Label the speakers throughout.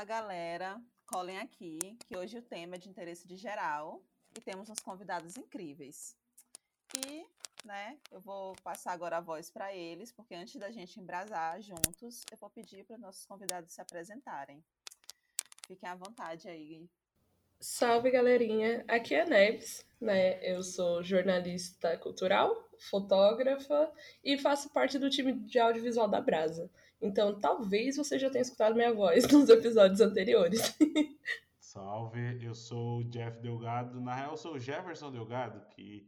Speaker 1: Fala galera, colhem aqui que hoje o tema é de interesse de geral e temos uns convidados incríveis. E, né, eu vou passar agora a voz para eles, porque antes da gente embrasar juntos, eu vou pedir para nossos convidados se apresentarem. Fiquem à vontade aí.
Speaker 2: Salve galerinha, aqui é a Neves, né? Eu sou jornalista cultural, fotógrafa e faço parte do time de audiovisual da Brasa. Então talvez você já tenha escutado minha voz nos episódios anteriores.
Speaker 3: Salve, eu sou o Jeff Delgado. Na real, eu sou o Jefferson Delgado, que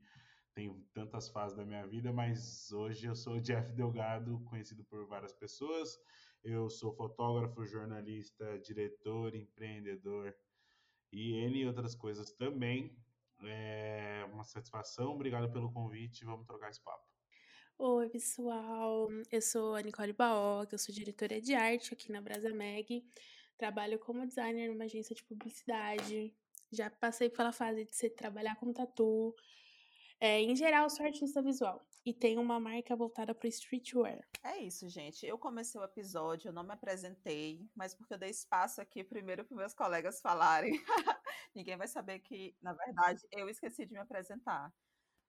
Speaker 3: tem tantas fases da minha vida, mas hoje eu sou o Jeff Delgado, conhecido por várias pessoas. Eu sou fotógrafo, jornalista, diretor, empreendedor e N outras coisas também. É uma satisfação, obrigado pelo convite, vamos trocar esse papo.
Speaker 4: Oi, pessoal, eu sou a Nicole Baoc, eu sou diretora de arte aqui na Brasa Mag, trabalho como designer numa agência de publicidade, já passei pela fase de ser, trabalhar com tatu, é, em geral, sou artista visual e tenho uma marca voltada para streetwear.
Speaker 1: É isso, gente. Eu comecei o episódio, eu não me apresentei, mas porque eu dei espaço aqui primeiro para meus colegas falarem. Ninguém vai saber que, na verdade, eu esqueci de me apresentar.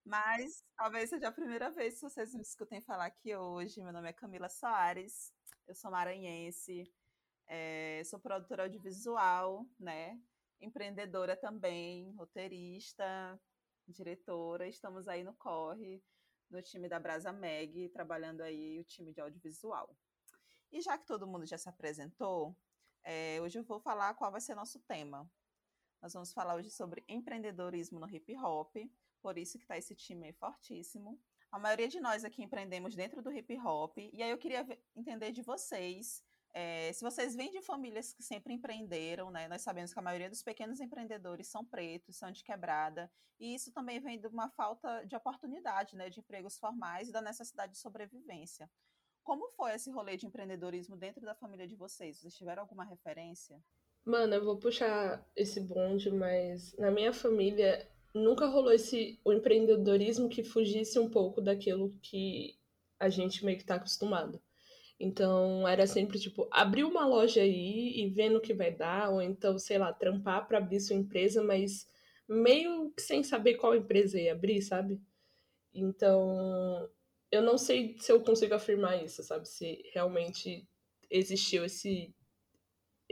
Speaker 1: Mas talvez seja a primeira vez que vocês me escutem falar aqui hoje. Meu nome é Camila Soares, eu sou maranhense, é, sou produtora audiovisual, né? Empreendedora também, roteirista, diretora, estamos aí no Corre, no time da Brasa Meg, trabalhando aí o time de audiovisual. E já que todo mundo já se apresentou, é, hoje eu vou falar qual vai ser nosso tema. Nós vamos falar hoje sobre empreendedorismo no hip hop, por isso que está esse time aí fortíssimo. A maioria de nós aqui empreendemos dentro do hip hop, e aí eu queria entender de vocês é, se vocês vêm de famílias que sempre empreenderam, né, nós sabemos que a maioria dos pequenos empreendedores são pretos, são de quebrada, e isso também vem de uma falta de oportunidade, né, de empregos formais e da necessidade de sobrevivência. Como foi esse rolê de empreendedorismo dentro da família de vocês? Vocês tiveram alguma referência?
Speaker 2: Mano, eu vou puxar esse bonde, mas na minha família nunca rolou esse o empreendedorismo que fugisse um pouco daquilo que a gente meio que tá acostumado. Então era sempre tipo, abrir uma loja aí e vendo o que vai dar, ou então, sei lá, trampar para abrir sua empresa, mas meio que sem saber qual empresa ia abrir, sabe? Então, eu não sei se eu consigo afirmar isso, sabe? Se realmente existiu esse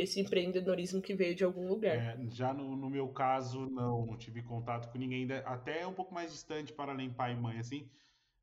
Speaker 2: esse empreendedorismo que veio de algum lugar.
Speaker 3: É, já no, no, meu caso, não, não tive contato com ninguém, até um pouco mais distante para além pai e mãe, assim.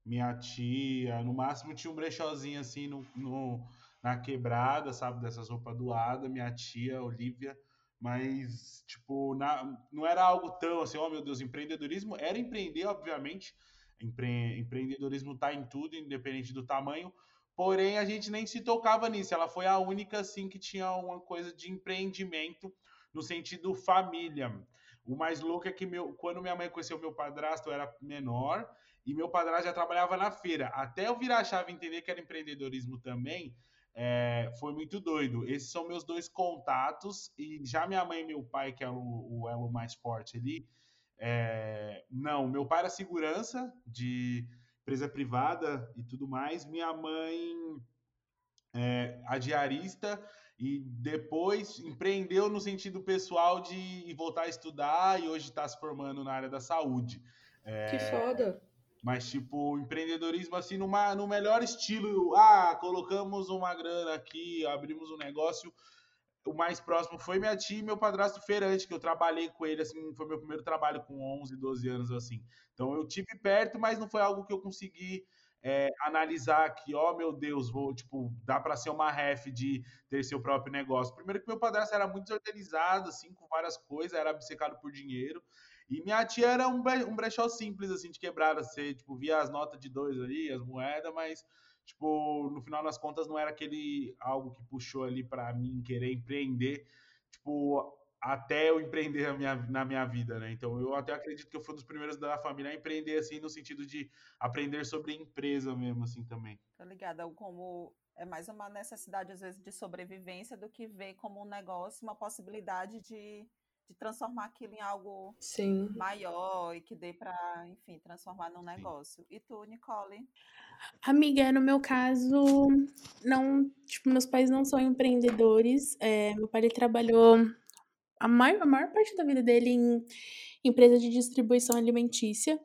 Speaker 3: Minha tia, no máximo tinha um brechózinho assim no, no na quebrada, sabe, dessas roupas doadas, minha tia, Olivia, mas, tipo, na, não era algo tão assim, oh meu Deus, empreendedorismo? Era empreender, obviamente, empre, empreendedorismo tá em tudo, independente do tamanho, porém a gente nem se tocava nisso, ela foi a única, assim, que tinha uma coisa de empreendimento no sentido família. O mais louco é que meu, quando minha mãe conheceu meu padrasto, eu era menor, e meu padrasto já trabalhava na feira. Até eu virar a chave e entender que era empreendedorismo também, é, foi muito doido. Esses são meus dois contatos, e já minha mãe e meu pai, que é o, o elo mais forte ali, é, não, meu pai era segurança de empresa privada e tudo mais, minha mãe é, a diarista e depois empreendeu no sentido pessoal de voltar a estudar e hoje está se formando na área da saúde.
Speaker 2: É, que foda!
Speaker 3: Mas, tipo, empreendedorismo assim, numa, no melhor estilo. Ah, colocamos uma grana aqui, abrimos um negócio. O mais próximo foi minha tia e meu padrasto feirante, que eu trabalhei com ele, assim, foi meu primeiro trabalho com 11, 12 anos, assim. Então, eu tive perto, mas não foi algo que eu consegui é, analisar que, ó, oh, meu Deus, vou, tipo, dá para ser uma ref de ter seu próprio negócio. Primeiro que meu padrasto era muito desorganizado, assim, com várias coisas, era obcecado por dinheiro. E minha tia era um, um brechó simples, assim, de quebrada. Você, tipo, via as notas de dois ali, as moedas, mas, tipo, no final das contas não era aquele algo que puxou ali para mim querer empreender, tipo, até eu empreender minha, na minha vida, né? Então, eu até acredito que eu fui um dos primeiros da família a empreender, assim, no sentido de aprender sobre empresa mesmo, assim, também.
Speaker 1: Tá ligado? É como é mais uma necessidade, às vezes, de sobrevivência do que ver como um negócio, uma possibilidade de de transformar aquilo em algo
Speaker 2: Sim.
Speaker 1: maior e que dê para, enfim, transformar num negócio. E tu, Nicole?
Speaker 4: Amiga, no meu caso, não, tipo, meus pais não são empreendedores. É, meu pai ele trabalhou a maior, a maior parte da vida dele em empresa de distribuição alimentícia.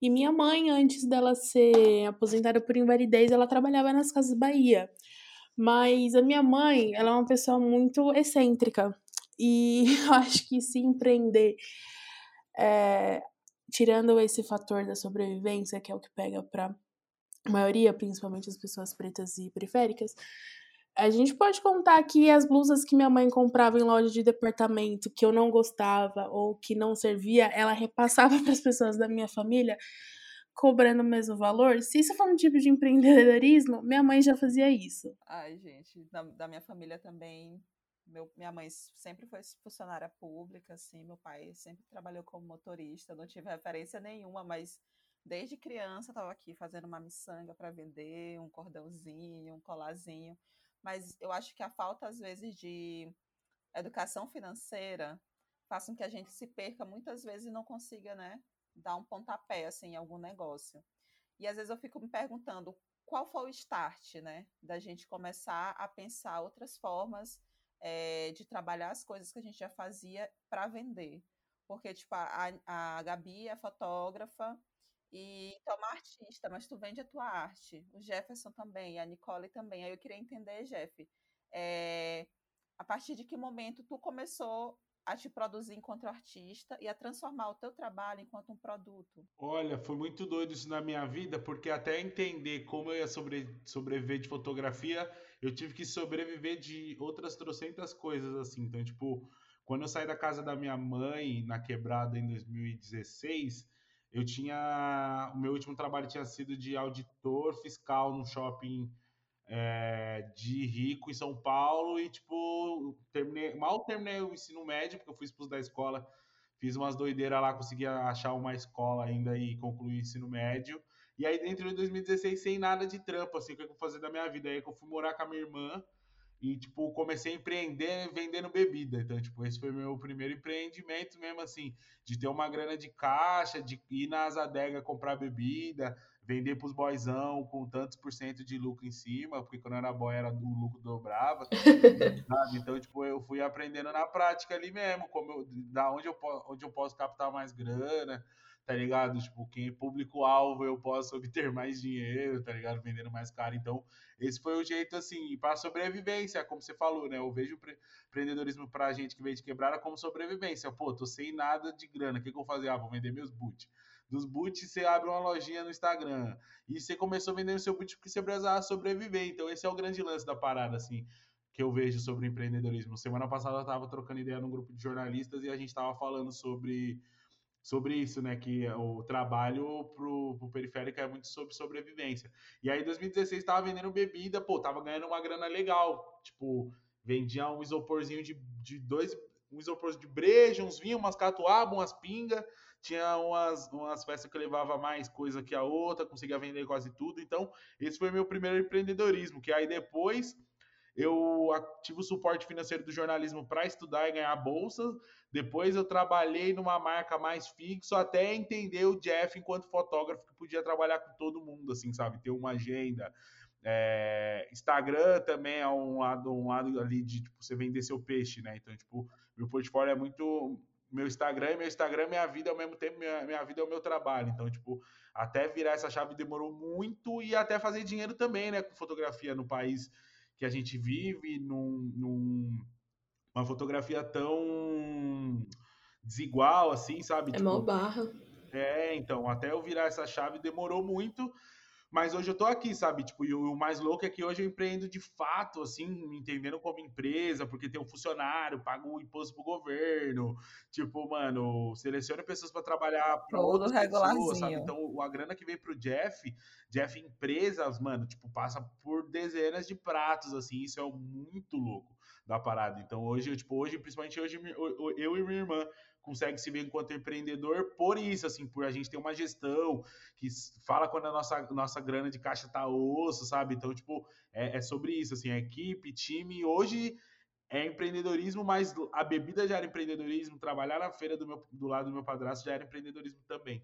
Speaker 4: E minha mãe, antes dela ser aposentada por invalidez, ela trabalhava nas Casas Bahia. Mas a minha mãe, ela é uma pessoa muito excêntrica. E eu acho que se empreender, é, tirando esse fator da sobrevivência, que é o que pega para a maioria, principalmente as pessoas pretas e periféricas, a gente pode contar aqui as blusas que minha mãe comprava em loja de departamento que eu não gostava ou que não servia, ela repassava para as pessoas da minha família cobrando o mesmo valor. Se isso for um tipo de empreendedorismo, minha mãe já fazia isso.
Speaker 1: Ai, gente, da, da minha família também. Meu, minha mãe sempre foi funcionária pública, assim, meu pai sempre trabalhou como motorista, não tive referência nenhuma, mas desde criança estava aqui fazendo uma miçanga para vender, um cordãozinho, um colazinho mas eu acho que a falta, às vezes, de educação financeira faz com que a gente se perca muitas vezes e não consiga, né, dar um pontapé, assim, em algum negócio. E às vezes eu fico me perguntando qual foi o start, né, da gente começar a pensar outras formas é, de trabalhar as coisas que a gente já fazia para vender. Porque, tipo, a, a Gabi é fotógrafa, e tu é uma artista, mas tu vende a tua arte. O Jefferson também, a Nicole também. Aí eu queria entender, Jeff, é, a partir de que momento tu começou a te produzir enquanto artista e a transformar o teu trabalho enquanto um produto?
Speaker 3: Olha, foi muito doido isso na minha vida, porque até entender como eu ia sobre, sobreviver de fotografia, eu tive que sobreviver de outras trocentas coisas, assim. Então, tipo, quando eu saí da casa da minha mãe, na quebrada, em 2016 eu tinha. O meu último trabalho tinha sido de auditor fiscal no shopping é, de Rico, em São Paulo, e, tipo, terminei, mal terminei o ensino médio, porque eu fui expulso da escola, fiz umas doideiras lá, consegui achar uma escola ainda e concluir o ensino médio. E aí, dentro de 2016, sem nada de trampo, assim, o que eu vou fazer da minha vida? Aí que eu fui morar com a minha irmã e, tipo, comecei a empreender vendendo bebida. Então, tipo, esse foi meu primeiro empreendimento mesmo, assim, de ter uma grana de caixa, de ir nas adegas comprar bebida, vender pros boyzão com tantos por cento de lucro em cima, porque quando era boy era do lucro dobrava, sabe? Então, tipo, eu fui aprendendo na prática ali mesmo, como eu, da onde eu, onde eu posso captar mais grana, tá ligado? Tipo, quem é público-alvo eu posso obter mais dinheiro, tá ligado? Vendendo mais caro. Então, esse foi o jeito, assim, para sobrevivência, como você falou, né? Eu vejo o empreendedorismo pra gente que veio de quebrada como sobrevivência. Pô, tô sem nada de grana, o que, que eu vou fazer? Ah, vou vender meus boots. Dos boots, você abre uma lojinha no Instagram. E você começou vendendo seu boot porque você precisava sobreviver. Então, esse é o grande lance da parada, assim que eu vejo sobre empreendedorismo. Semana passada eu estava trocando ideia num grupo de jornalistas e a gente estava falando sobre sobre isso, né? Que o trabalho pro, pro periférico é muito sobre sobrevivência. E aí, em 2016, estava vendendo bebida, pô, tava ganhando uma grana legal. Tipo, vendia um isoporzinho de, de dois. Um isopor de breja, uns vinhos, umas catuabas, umas pingas. Tinha umas, umas festas que levava mais coisa que a outra, conseguia vender quase tudo. Então, esse foi meu primeiro empreendedorismo. Que aí depois eu tive o suporte financeiro do jornalismo para estudar e ganhar bolsa. Depois eu trabalhei numa marca mais fixo até entender o Jeff enquanto fotógrafo que podia trabalhar com todo mundo, assim, sabe? Ter uma agenda. É, Instagram também é um lado, um lado ali de tipo, você vender seu peixe, né? Então, tipo, meu portfólio é muito. Meu Instagram, meu Instagram, minha vida ao mesmo tempo, minha, minha vida é o meu trabalho. Então, tipo, até virar essa chave demorou muito e até fazer dinheiro também, né? Com fotografia no país que a gente vive, num, num uma fotografia tão desigual, assim, sabe?
Speaker 2: É tipo, mó barra.
Speaker 3: É, então, até eu virar essa chave demorou muito, mas hoje eu tô aqui, sabe? Tipo, e o mais louco é que hoje eu empreendo de fato, assim, me entendendo como empresa, porque tem um funcionário, pago o imposto pro governo, tipo, mano, seleciona pessoas para trabalhar para outras pessoas, sabe? Então, a grana que vem pro Jeff, Jeff Empresas, mano, tipo, passa por dezenas de pratos, assim, isso é muito louco da parada. Então hoje, tipo, hoje, principalmente hoje, eu e minha irmã consegue se ver enquanto empreendedor por isso, assim, por a gente ter uma gestão que fala quando a nossa, nossa grana de caixa tá osso, sabe? Então, tipo, é, é sobre isso, assim, a equipe, time, hoje é empreendedorismo, mas a bebida já era empreendedorismo, trabalhar na feira do, meu, do lado do meu padrasto já era empreendedorismo também.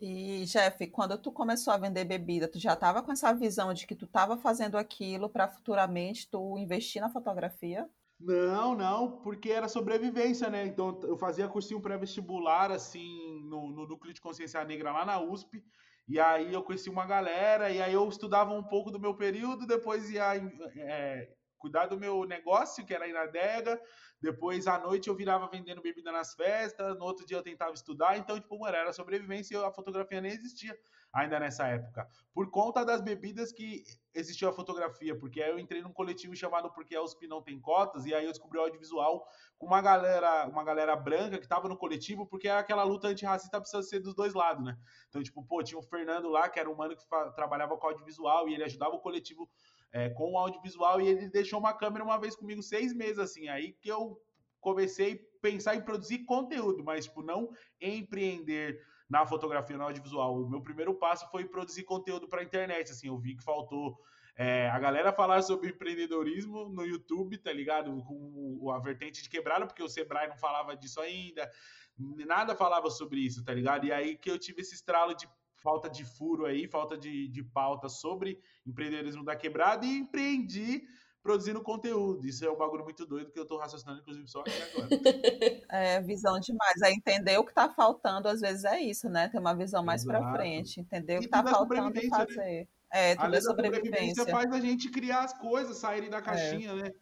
Speaker 1: E, Jeff, quando tu começou a vender bebida, tu já estava com essa visão de que tu estava fazendo aquilo para futuramente tu investir na fotografia?
Speaker 3: Não, não, porque era sobrevivência, né? Então eu fazia cursinho pré-vestibular, assim, no, no Núcleo de Consciência Negra lá na USP, e aí eu conheci uma galera, e aí eu estudava um pouco do meu período, depois ia é, cuidar do meu negócio, que era ir na adega, depois, à noite, eu virava vendendo bebida nas festas. No outro dia, eu tentava estudar. Então, tipo, mano, era sobrevivência e a fotografia nem existia ainda nessa época. Por conta das bebidas que existiu a fotografia. Porque aí eu entrei num coletivo chamado Porque a USP não tem cotas. E aí eu descobri o audiovisual com uma galera, uma galera branca que tava no coletivo. Porque aquela luta antirracista precisa ser dos dois lados, né? Então, tipo, pô, tinha o Fernando lá, que era um mano que trabalhava com audiovisual. E ele ajudava o coletivo é, com o audiovisual e ele deixou uma câmera uma vez comigo seis meses, assim, aí que eu comecei a pensar em produzir conteúdo, mas tipo, não empreender na fotografia, no audiovisual. O meu primeiro passo foi produzir conteúdo para a internet, assim, eu vi que faltou é, a galera falar sobre empreendedorismo no YouTube, tá ligado? Com a vertente de quebrada, porque o Sebrae não falava disso ainda, nada falava sobre isso, tá ligado? E aí que eu tive esse estralo de falta de furo aí, falta de, de pauta sobre empreendedorismo da quebrada e empreendi produzindo conteúdo. Isso é um bagulho muito doido que eu tô raciocinando, inclusive, só aqui agora.
Speaker 1: É, visão demais. É entender o que tá faltando, às vezes é isso, né? Ter uma visão mais para frente, entender o que tá é faltando né? fazer. Né? É, tudo é sobrevivência. sobrevivência
Speaker 3: faz a gente criar as coisas, saírem da é. caixinha, é. né?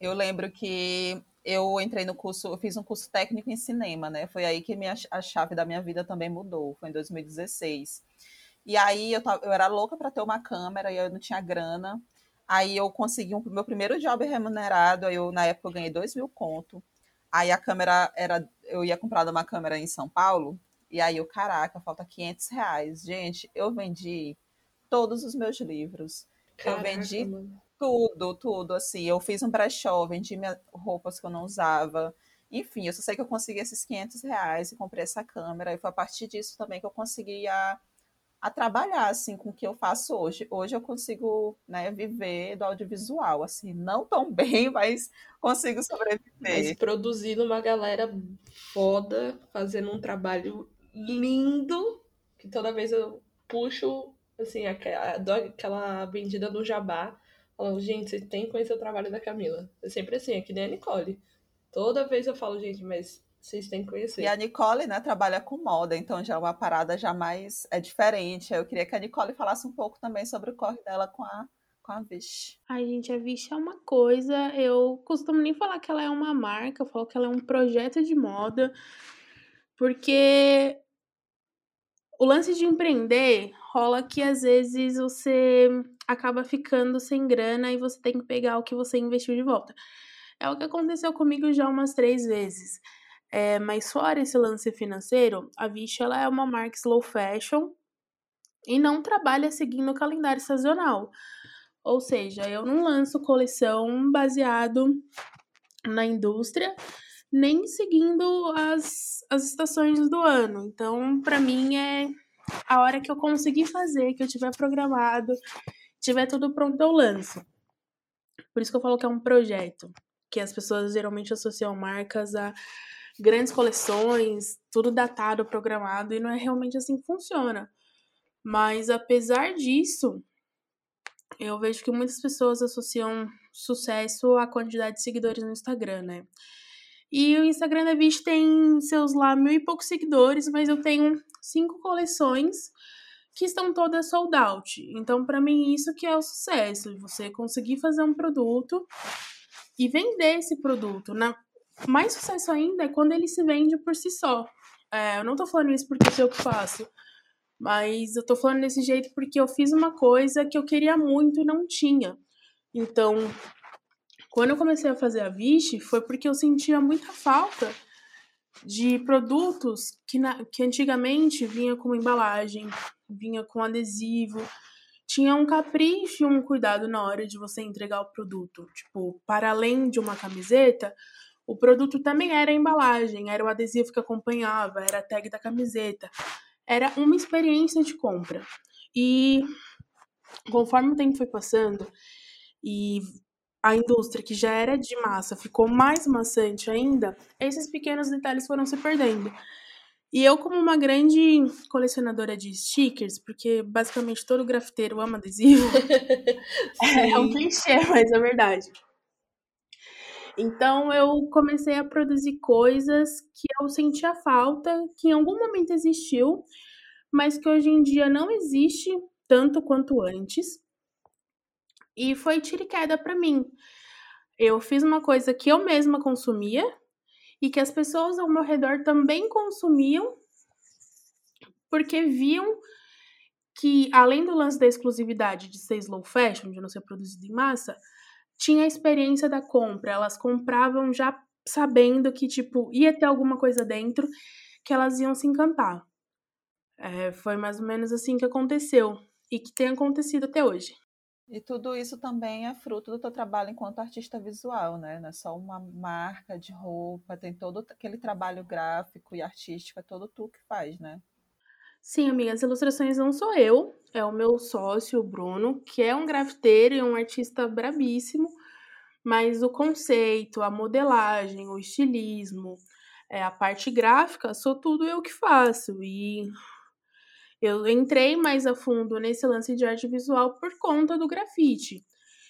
Speaker 1: Eu lembro que eu entrei no curso, eu fiz um curso técnico em cinema, né? Foi aí que minha, a chave da minha vida também mudou, foi em 2016. E aí eu, tava, eu era louca para ter uma câmera e eu não tinha grana. Aí eu consegui um meu primeiro job remunerado, aí eu na época eu ganhei dois mil conto. Aí a câmera era, eu ia comprar uma câmera em São Paulo, e aí eu, caraca, falta 500 reais. Gente, eu vendi todos os meus livros. Caraca, eu vendi mano. tudo, tudo, assim. Eu fiz um brechó, vendi minhas roupas que eu não usava. Enfim, eu só sei que eu consegui esses 500 reais e comprei essa câmera. E foi a partir disso também que eu consegui a a trabalhar assim com o que eu faço hoje. Hoje eu consigo né, viver do audiovisual, assim, não tão bem, mas consigo sobreviver. Mas
Speaker 2: produzindo uma galera foda, fazendo um trabalho lindo, que toda vez eu puxo assim, aquela vendida do jabá, falando, gente, vocês têm que conhecer o trabalho da Camila. É sempre assim, é que nem a Nicole. Toda vez eu falo, gente, mas vocês têm que conhecer.
Speaker 1: E a Nicole, né, trabalha com moda, então já é uma parada já mais é diferente. Eu queria que a Nicole falasse um pouco também sobre o corre dela com a com a Vish.
Speaker 4: Ai, gente, a Vish é uma coisa, eu costumo nem falar que ela é uma marca, eu falo que ela é um projeto de moda, porque o lance de empreender rola que às vezes você acaba ficando sem grana e você tem que pegar o que você investiu de volta. É o que aconteceu comigo já umas três vezes. É, mas fora esse lance financeiro, a Vichy ela é uma marca slow fashion e não trabalha seguindo o calendário sazonal. Ou seja, eu não lanço coleção baseado na indústria, nem seguindo as, as estações do ano. Então, para mim, é a hora que eu conseguir fazer, que eu tiver programado, tiver tudo pronto, eu lanço. Por isso que eu falo que é um projeto, que as pessoas geralmente associam marcas a grandes coleções, tudo datado, programado, e não é realmente assim que funciona. Mas apesar disso, eu vejo que muitas pessoas associam sucesso à quantidade de seguidores no Instagram, né? E o Instagram da Vish tem seus lá mil e poucos seguidores, mas eu tenho cinco coleções que estão todas sold out. Então, para mim, isso que é o sucesso, você conseguir fazer um produto e vender esse produto. Na, mais sucesso ainda é quando ele se vende por si só. É, eu não tô falando isso porque sou eu que faço, mas eu tô falando desse jeito porque eu fiz uma coisa que eu queria muito e não tinha. Então, quando eu comecei a fazer a Vichy, foi porque eu sentia muita falta de produtos que, na, que antigamente vinha com embalagem, vinha com adesivo, tinha um capricho e um cuidado na hora de você entregar o produto. Tipo, para além de uma camiseta, o produto também era a embalagem, era o adesivo que acompanhava, era a tag da camiseta. Era uma experiência de compra. E conforme o tempo foi passando e a indústria que já era de massa ficou mais maçante ainda, esses pequenos detalhes foram se perdendo. E eu, como uma grande colecionadora de stickers, porque basicamente todo grafiteiro ama adesivo, é um clichê, mas é verdade. Então eu comecei a produzir coisas que eu sentia falta, que em algum momento existiu, mas que hoje em dia não existe tanto quanto antes. E foi tiro e queda para mim. Eu fiz uma coisa que eu mesma consumia e que as pessoas ao meu redor também consumiam, porque viam que, além do lance da exclusividade de ser slow fashion, de não ser produzido em massa, tinha a experiência da compra. Elas compravam já sabendo que, tipo, ia ter alguma coisa dentro que elas iam se encantar. É, foi mais ou menos assim que aconteceu e que tem acontecido até hoje.
Speaker 1: E tudo isso também é fruto do teu trabalho enquanto artista visual, né? Não é só uma marca de roupa, tem todo aquele trabalho gráfico e artístico, é todo tu que faz, né?
Speaker 4: Sim, amiga, as ilustrações não sou eu, é o meu sócio, o Bruno, que é um grafiteiro e um artista brabíssimo, mas o conceito, a modelagem, o estilismo, é, a parte gráfica, sou tudo eu que faço. E eu entrei mais a fundo nesse lance de arte visual por conta do grafite.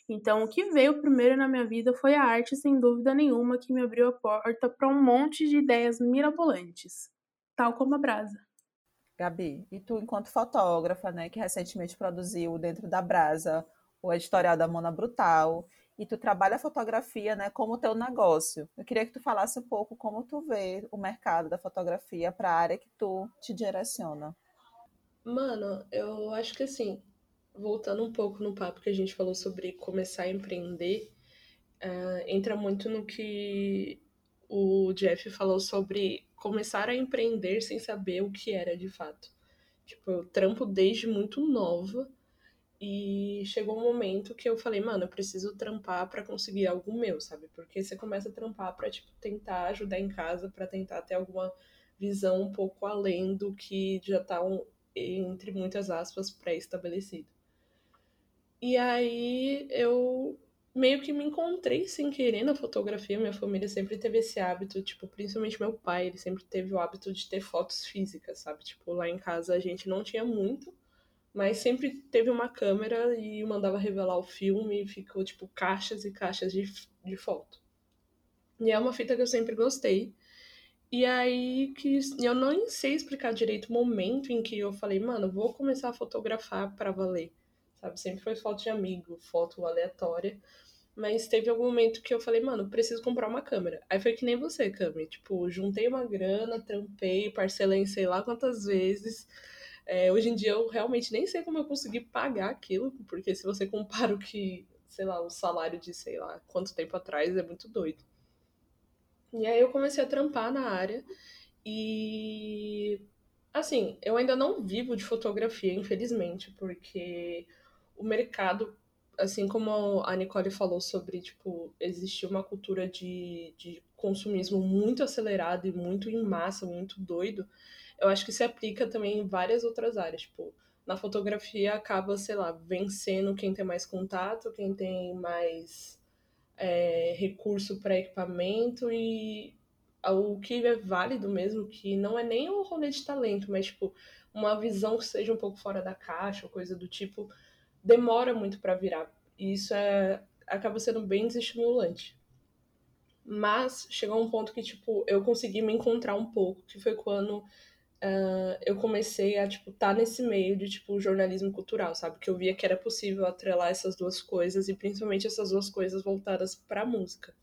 Speaker 4: Então, o que veio primeiro na minha vida foi a arte, sem dúvida nenhuma, que me abriu a porta para um monte de ideias mirabolantes, tal como a Brasa.
Speaker 1: Gabi, e tu, enquanto fotógrafa, né, que recentemente produziu dentro da Brasa o editorial da Mona Brutal, e tu trabalha a fotografia, né, como teu negócio. Eu queria que tu falasse um pouco como tu vê o mercado da fotografia para a área que tu te direciona.
Speaker 2: Mano, eu acho que assim, voltando um pouco no papo que a gente falou sobre começar a empreender, uh, entra muito no que o Jeff falou sobre começar a empreender sem saber o que era de fato. Tipo, eu trampo desde muito nova e chegou um momento que eu falei, mano, eu preciso trampar para conseguir algo meu, sabe? Porque você começa a trampar para tipo tentar ajudar em casa, para tentar ter alguma visão um pouco além do que já tá um, entre muitas aspas pré-estabelecido. E aí eu meio que me encontrei sem querer na fotografia. Minha família sempre teve esse hábito, tipo, principalmente meu pai, ele sempre teve o hábito de ter fotos físicas, sabe? Tipo, lá em casa a gente não tinha muito, mas sempre teve uma câmera e mandava revelar o filme e ficou, tipo, caixas e caixas de, de foto. E é uma fita que eu sempre gostei. E aí que eu não sei explicar direito o momento em que eu falei, mano, vou começar a fotografar para valer. Sabe, sempre foi foto de amigo, foto aleatória. Mas teve algum momento que eu falei, mano, preciso comprar uma câmera. Aí foi que nem você, Cami. Tipo, juntei uma grana, trampei, parcelei sei lá quantas vezes. É, hoje em dia eu realmente nem sei como eu consegui pagar aquilo, porque se você compara o que, sei lá, o salário de sei lá quanto tempo atrás, é muito doido. E aí eu comecei a trampar na área e assim, eu ainda não vivo de fotografia, infelizmente, porque o mercado assim como a Nicole falou sobre, tipo, existir uma cultura de, de consumismo muito acelerado e muito em massa, muito doido, eu acho que se aplica também em várias outras áreas. Tipo, na fotografia acaba, sei lá, vencendo quem tem mais contato, quem tem mais é, recurso para equipamento e o que é válido mesmo, que não é nem o rolê de talento, mas, tipo, uma visão que seja um pouco fora da caixa, coisa do tipo, demora muito para virar. E isso é, acaba sendo bem desestimulante. Mas chegou um ponto que, tipo, eu consegui me encontrar um pouco, que foi quando uh, eu comecei a, tipo, estar tá nesse meio de, tipo, jornalismo cultural, sabe? Que eu via que era possível atrelar essas duas coisas, e principalmente essas duas coisas voltadas pra música.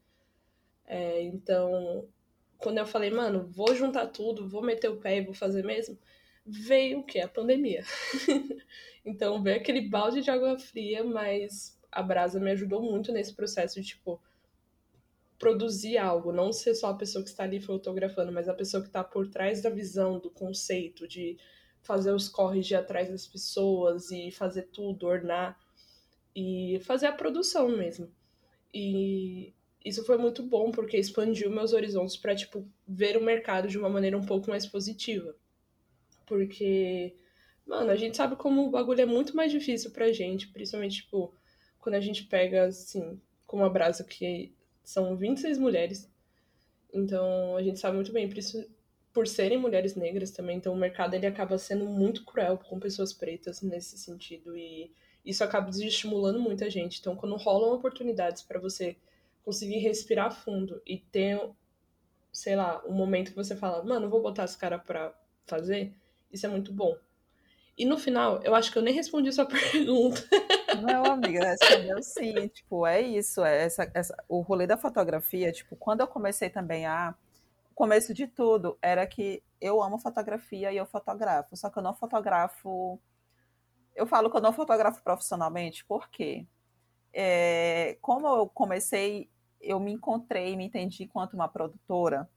Speaker 2: É, então, quando eu falei, mano, vou juntar tudo, vou meter o pé e vou fazer mesmo, veio o que? A pandemia. então veio aquele balde de água fria, mas a Brasa me ajudou muito nesse processo de, tipo, produzir algo, não ser só a pessoa que está ali fotografando, mas a pessoa que está por trás da visão, do conceito, de fazer os corres de atrás das pessoas e fazer tudo, ornar e fazer a produção mesmo. E isso foi muito bom porque expandiu meus horizontes para tipo ver o mercado de uma maneira um pouco mais positiva. Porque, mano, a gente sabe como o bagulho é muito mais difícil pra gente, principalmente, tipo, quando a gente pega, assim, como a Brasa, que são 26 mulheres. Então, a gente sabe muito bem, por isso por serem mulheres negras também, então o mercado ele acaba sendo muito cruel com pessoas pretas nesse sentido e isso acaba desestimulando muita gente. Então, quando rolam oportunidades para você conseguir respirar fundo e ter, sei lá, um momento que você fala, mano, vou botar esse cara para fazer, isso é muito bom. E no final, eu acho que eu nem respondi sua pergunta.
Speaker 1: Não, amiga, respondeu sim. Tipo, é isso. É essa, essa, o rolê da fotografia, tipo, quando eu comecei também a. Começo de tudo era que eu amo fotografia e eu fotografo. Só que eu não fotografo. Eu falo que eu não fotografo profissionalmente, por quê? É, como eu comecei, eu me encontrei, me entendi enquanto uma produtora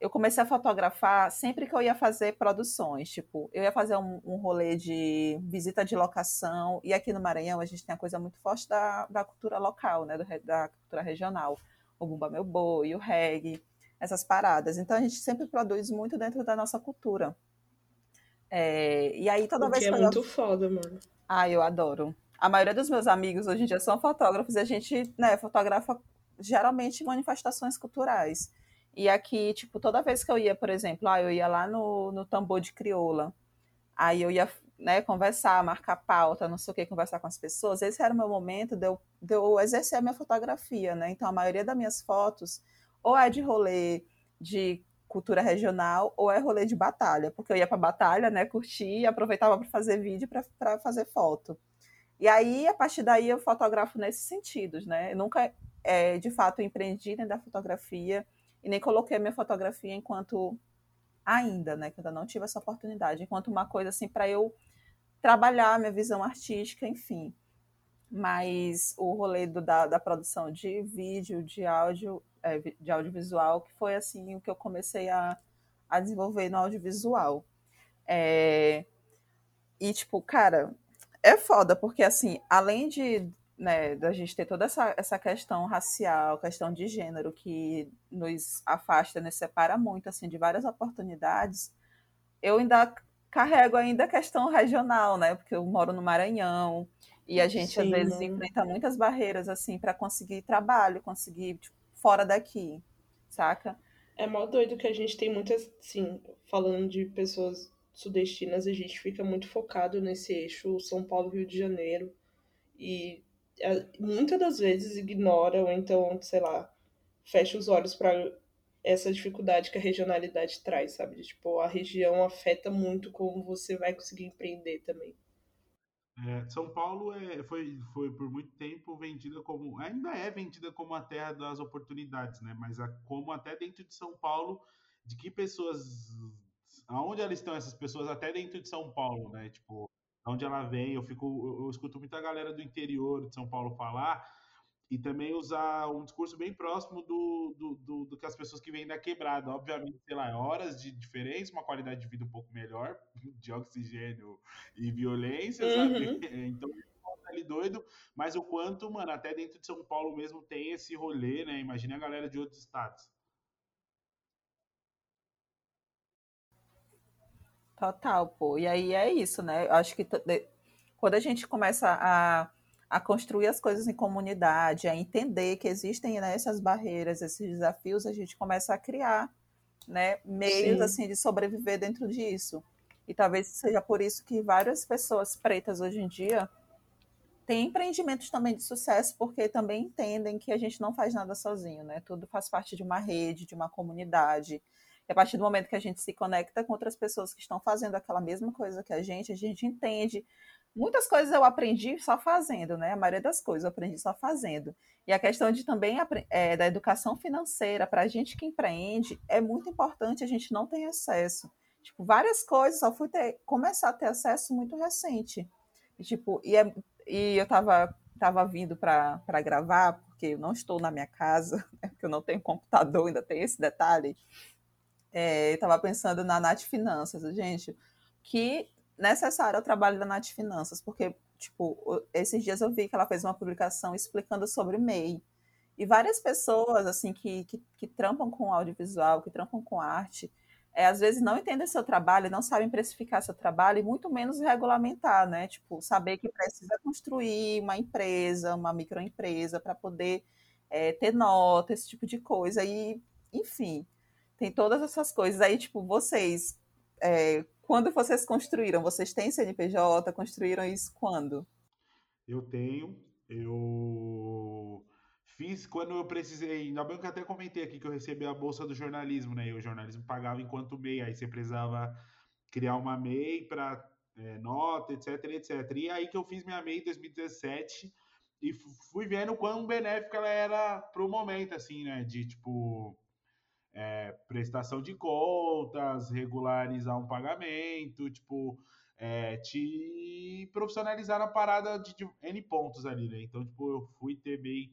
Speaker 1: eu comecei a fotografar sempre que eu ia fazer produções. Tipo, eu ia fazer um, um rolê de visita de locação. E aqui no Maranhão a gente tem a coisa muito forte da, da cultura local, né? Da cultura regional. O Bumba Meu Boi, o reggae, essas paradas. Então a gente sempre produz muito dentro da nossa cultura. É, e aí toda
Speaker 2: o
Speaker 1: vez
Speaker 2: que
Speaker 1: que
Speaker 2: é
Speaker 1: eu...
Speaker 2: muito foda, mano.
Speaker 1: Ah, eu adoro. A maioria dos meus amigos hoje em dia são fotógrafos e a gente, né, fotografa geralmente manifestações culturais. E aqui, tipo, toda vez que eu ia, por exemplo, ah, eu ia lá no, no tambor de crioula, aí eu ia né, conversar, marcar pauta, não sei o que, conversar com as pessoas, esse era o meu momento de eu, de eu exercer a minha fotografia, né? Então, a maioria das minhas fotos ou é de rolê de cultura regional ou é rolê de batalha, porque eu ia para batalha, né, curtir e aproveitava para fazer vídeo para fazer foto. E aí, a partir daí, eu fotografo nesses sentidos, né? Eu nunca, é, de fato, empreendi dentro da fotografia, e nem coloquei a minha fotografia enquanto ainda, né, que ainda não tive essa oportunidade, enquanto uma coisa assim para eu trabalhar minha visão artística, enfim. Mas o rolê do, da, da produção de vídeo, de áudio, é, de audiovisual, que foi assim o que eu comecei a, a desenvolver no audiovisual. É, e, tipo, cara, é foda, porque assim, além de né, da gente ter toda essa, essa questão racial, questão de gênero que nos afasta, nos separa muito assim de várias oportunidades, eu ainda carrego ainda a questão regional, né? Porque eu moro no Maranhão e a gente Sim. às vezes enfrenta muitas barreiras assim para conseguir trabalho, conseguir tipo, fora daqui, saca?
Speaker 2: É mó doido que a gente tem muitas, sim, falando de pessoas sudestinas, a gente fica muito focado nesse eixo São Paulo Rio de Janeiro e muitas das vezes ignora ou então, sei lá, fecha os olhos para essa dificuldade que a regionalidade traz, sabe? Tipo, a região afeta muito como você vai conseguir empreender também.
Speaker 3: É, São Paulo é, foi, foi por muito tempo vendida como, ainda é vendida como a terra das oportunidades, né? Mas a, como até dentro de São Paulo, de que pessoas, aonde elas estão essas pessoas até dentro de São Paulo, né? Tipo, onde ela vem. Eu fico, eu, eu escuto muita galera do interior de São Paulo falar e também usar um discurso bem próximo do, do, do, do, que as pessoas que vêm da quebrada. Obviamente, sei lá, horas de diferença, uma qualidade de vida um pouco melhor, de oxigênio e violência, uhum. sabe? Então, tá ali doido, mas o quanto, mano, até dentro de São Paulo mesmo tem esse rolê, né? Imagina a galera de outros estados.
Speaker 1: Total, pô. E aí é isso, né? Eu acho que quando a gente começa a, a construir as coisas em comunidade, a entender que existem né, essas barreiras, esses desafios, a gente começa a criar né, meios Sim. assim de sobreviver dentro disso. E talvez seja por isso que várias pessoas pretas hoje em dia têm empreendimentos também de sucesso, porque também entendem que a gente não faz nada sozinho, né? Tudo faz parte de uma rede, de uma comunidade. A partir do momento que a gente se conecta com outras pessoas que estão fazendo aquela mesma coisa que a gente, a gente entende. Muitas coisas eu aprendi só fazendo, né? A maioria das coisas eu aprendi só fazendo. E a questão de também é, da educação financeira, para a gente que empreende, é muito importante a gente não ter acesso. Tipo, várias coisas, só fui ter, começar a ter acesso muito recente. E, tipo, e, é, e eu estava tava vindo para gravar, porque eu não estou na minha casa, né, porque eu não tenho computador, ainda tem esse detalhe é, estava pensando na Nath Finanças, gente, que necessário é o trabalho da Nath Finanças, porque, tipo, esses dias eu vi que ela fez uma publicação explicando sobre MEI. E várias pessoas, assim, que, que, que trampam com audiovisual, que trampam com arte, é, às vezes não entendem seu trabalho, não sabem precificar seu trabalho e muito menos regulamentar, né? Tipo, saber que precisa construir uma empresa, uma microempresa para poder é, ter nota, esse tipo de coisa. E, enfim, tem todas essas coisas. Aí, tipo, vocês, é, quando vocês construíram, vocês têm CNPJ? Construíram isso quando?
Speaker 3: Eu tenho. Eu fiz quando eu precisei. Que eu até comentei aqui que eu recebi a bolsa do jornalismo, né? E o jornalismo pagava enquanto MEI. Aí você precisava criar uma MEI para é, nota, etc, etc. E aí que eu fiz minha MEI em 2017 e fui vendo quão benéfica ela era pro momento, assim, né? De tipo é, prestação de contas, regularizar um pagamento, tipo, é, te profissionalizar na parada de, de, N pontos ali, né? Então, tipo, eu fui ter MEI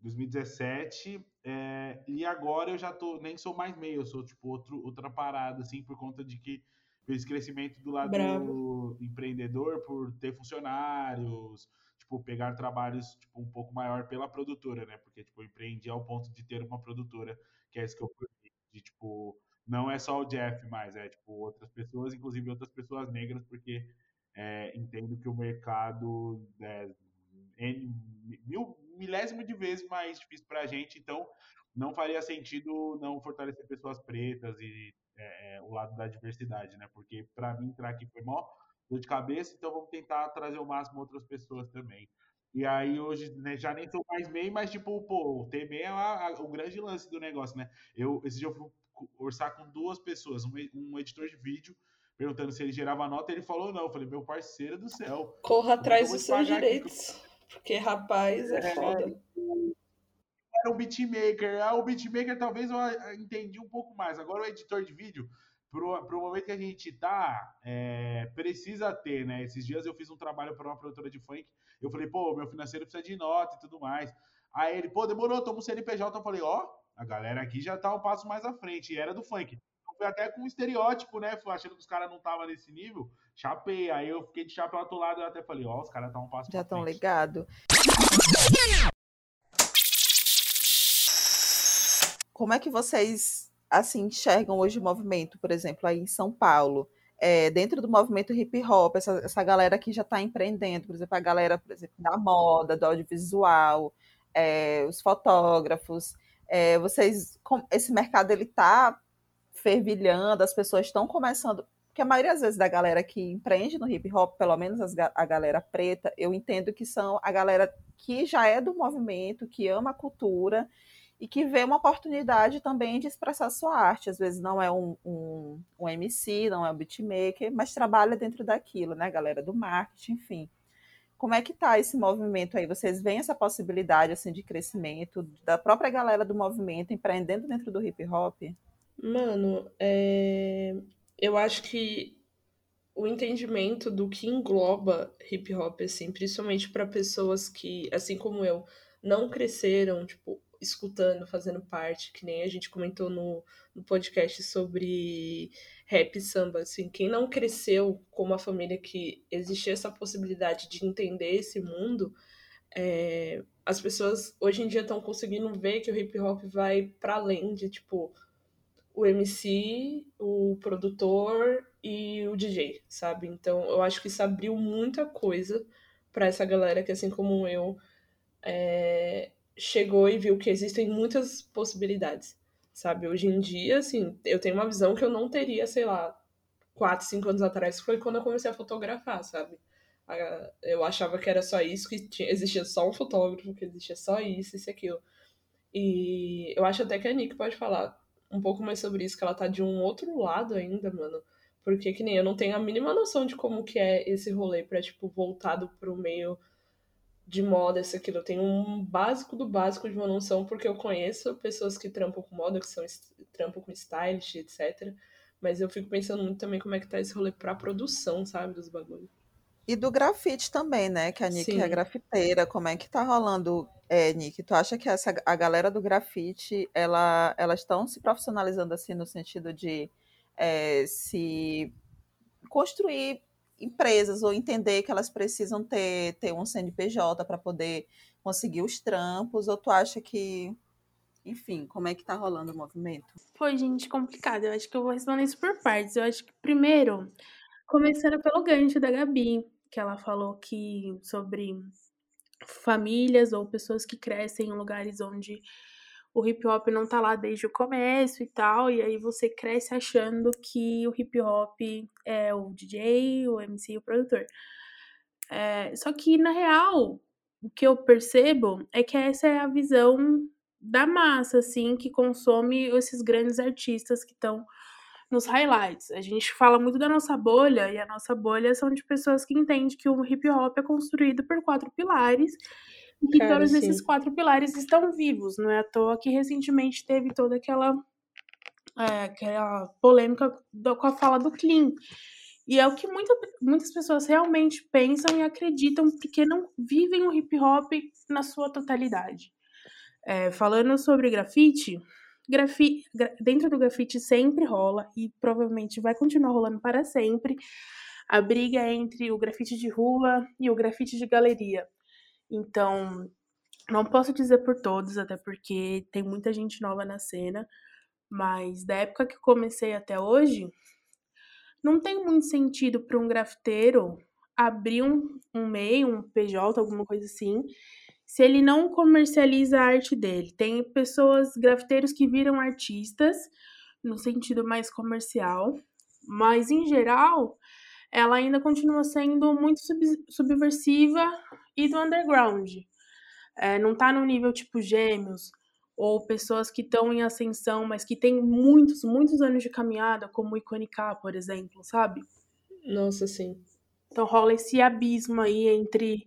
Speaker 3: 2017 é, e agora eu já tô, nem sou mais meio, eu sou, tipo, outro, outra parada, assim, por conta de que esse crescimento do lado do empreendedor por ter funcionários, tipo, pegar trabalhos tipo, um pouco maior pela produtora, né? Porque, tipo, eu empreendi ao ponto de ter uma produtora, que é isso que eu fui, de, tipo, não é só o Jeff mais, é, tipo, outras pessoas, inclusive outras pessoas negras, porque é, entendo que o mercado é mil, milésimo de vezes mais difícil para a gente, então não faria sentido não fortalecer pessoas pretas e é, é, o lado da diversidade, né? Porque para mim entrar aqui foi mó dor de cabeça, então vamos tentar trazer o máximo outras pessoas também. E aí hoje né, já nem sou mais MEI, mas tipo, pô, o TME é a, a, o grande lance do negócio, né? Eu, esse dia eu fui orçar com duas pessoas, um, um editor de vídeo, perguntando se ele gerava nota, ele falou não. Eu falei, meu parceiro do céu.
Speaker 2: Corra atrás dos seus direitos. Aqui? Porque, rapaz, é, é foda
Speaker 3: era um beatmaker. Ah, o beatmaker talvez eu entendi um pouco mais. Agora o editor de vídeo, pro, pro momento que a gente tá, é, precisa ter, né? Esses dias eu fiz um trabalho para uma produtora de funk. Eu falei, pô, meu financeiro precisa de nota e tudo mais. Aí ele, pô, demorou, toma um CNPJ. Eu falei, ó, a galera aqui já tá um passo mais à frente. E era do funk. Então, foi até com um estereótipo, né? Fui achando que os caras não estavam nesse nível. Chapei. Aí eu fiquei de chapéu outro lado e eu até falei, ó, os caras tá um passo
Speaker 1: Já estão ligados. Como é que vocês assim enxergam hoje o movimento, por exemplo, aí em São Paulo? É, dentro do movimento hip hop, essa, essa galera que já está empreendendo, por exemplo, a galera, por exemplo, da moda, do audiovisual, é, os fotógrafos, é, vocês, esse mercado ele está fervilhando, as pessoas estão começando, porque a maioria das vezes da galera que empreende no hip hop, pelo menos as, a galera preta, eu entendo que são a galera que já é do movimento, que ama a cultura e que vê uma oportunidade também de expressar sua arte. Às vezes não é um, um, um MC, não é um beatmaker, mas trabalha dentro daquilo, né, galera do marketing, enfim. Como é que tá esse movimento aí? Vocês veem essa possibilidade assim de crescimento da própria galera do movimento empreendendo dentro do hip hop?
Speaker 2: Mano, é... eu acho que o entendimento do que engloba hip hop, assim, principalmente para pessoas que, assim como eu, não cresceram, tipo, escutando, fazendo parte, que nem a gente comentou no, no podcast sobre rap samba, assim, quem não cresceu com uma família que existia essa possibilidade de entender esse mundo, é, as pessoas hoje em dia estão conseguindo ver que o hip hop vai para além de, tipo, o MC, o produtor e o DJ, sabe? Então, eu acho que isso abriu muita coisa para essa galera que, assim como eu, é, chegou e viu que existem muitas possibilidades, sabe? Hoje em dia, assim, eu tenho uma visão que eu não teria, sei lá, quatro, cinco anos atrás, que foi quando eu comecei a fotografar, sabe? Eu achava que era só isso, que tinha, existia só um fotógrafo, que existia só isso, isso e aquilo. E eu acho até que a Nick pode falar um pouco mais sobre isso, que ela tá de um outro lado ainda, mano. Porque que nem eu não tenho a mínima noção de como que é esse rolê pra, tipo, voltado pro meio de moda, isso aquilo. Eu tenho um básico do básico de uma noção, porque eu conheço pessoas que trampam com moda, que são trampam com stylist, etc. Mas eu fico pensando muito também como é que tá esse rolê pra produção, sabe, dos bagulhos.
Speaker 1: E do grafite também, né? Que a Nick Sim. é grafiteira. Como é que tá rolando, é, Nick? Tu acha que essa, a galera do grafite, ela, elas estão se profissionalizando assim no sentido de é, se construir empresas ou entender que elas precisam ter, ter um CNPJ para poder conseguir os trampos, ou tu acha que, enfim, como é que tá rolando o movimento?
Speaker 4: Foi, gente, complicado. Eu acho que eu vou responder isso por partes. Eu acho que, primeiro, começando pelo gancho da Gabi, que ela falou que sobre famílias ou pessoas que crescem em lugares onde o hip hop não tá lá desde o começo e tal, e aí você cresce achando que o hip hop é o DJ, o MC e o produtor. É, só que, na real, o que eu percebo é que essa é a visão da massa, assim, que consome esses grandes artistas que estão nos highlights. A gente fala muito da nossa bolha, e a nossa bolha são de pessoas que entendem que o hip hop é construído por quatro pilares e Cara, todos sim. esses quatro pilares estão vivos. Não é à toa que recentemente teve toda aquela, é, aquela polêmica do, com a fala do Clean. E é o que muita, muitas pessoas realmente pensam e acreditam, porque não vivem o hip hop na sua totalidade. É, falando sobre grafite, grafi, dentro do grafite sempre rola e provavelmente vai continuar rolando para sempre a briga entre o grafite de rua e o grafite de galeria. Então, não posso dizer por todos, até porque tem muita gente nova na cena, mas da época que comecei até hoje, não tem muito sentido para um grafiteiro abrir um, um MEI, um PJ, alguma coisa assim, se ele não comercializa a arte dele. Tem pessoas, grafiteiros que viram artistas, no sentido mais comercial, mas em geral, ela ainda continua sendo muito sub subversiva e do underground. É, não tá no nível tipo gêmeos, ou pessoas que estão em ascensão, mas que têm muitos, muitos anos de caminhada, como o Iconicá, por exemplo, sabe?
Speaker 2: Nossa, sim.
Speaker 4: Então rola esse abismo aí entre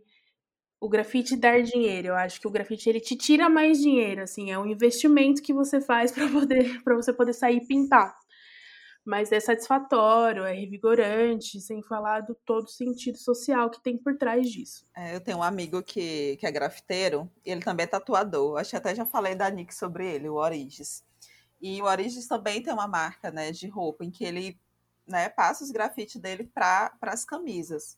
Speaker 4: o grafite dar dinheiro. Eu acho que o grafite ele te tira mais dinheiro, assim, é um investimento que você faz para poder para você poder sair e pintar mas é satisfatório, é revigorante, sem falar do todo sentido social que tem por trás disso.
Speaker 1: É, eu tenho um amigo que, que é grafiteiro, e ele também é tatuador. Acho que até já falei da Nick sobre ele, o Origes. E o Origes também tem uma marca né, de roupa em que ele né, passa os grafites dele para as camisas.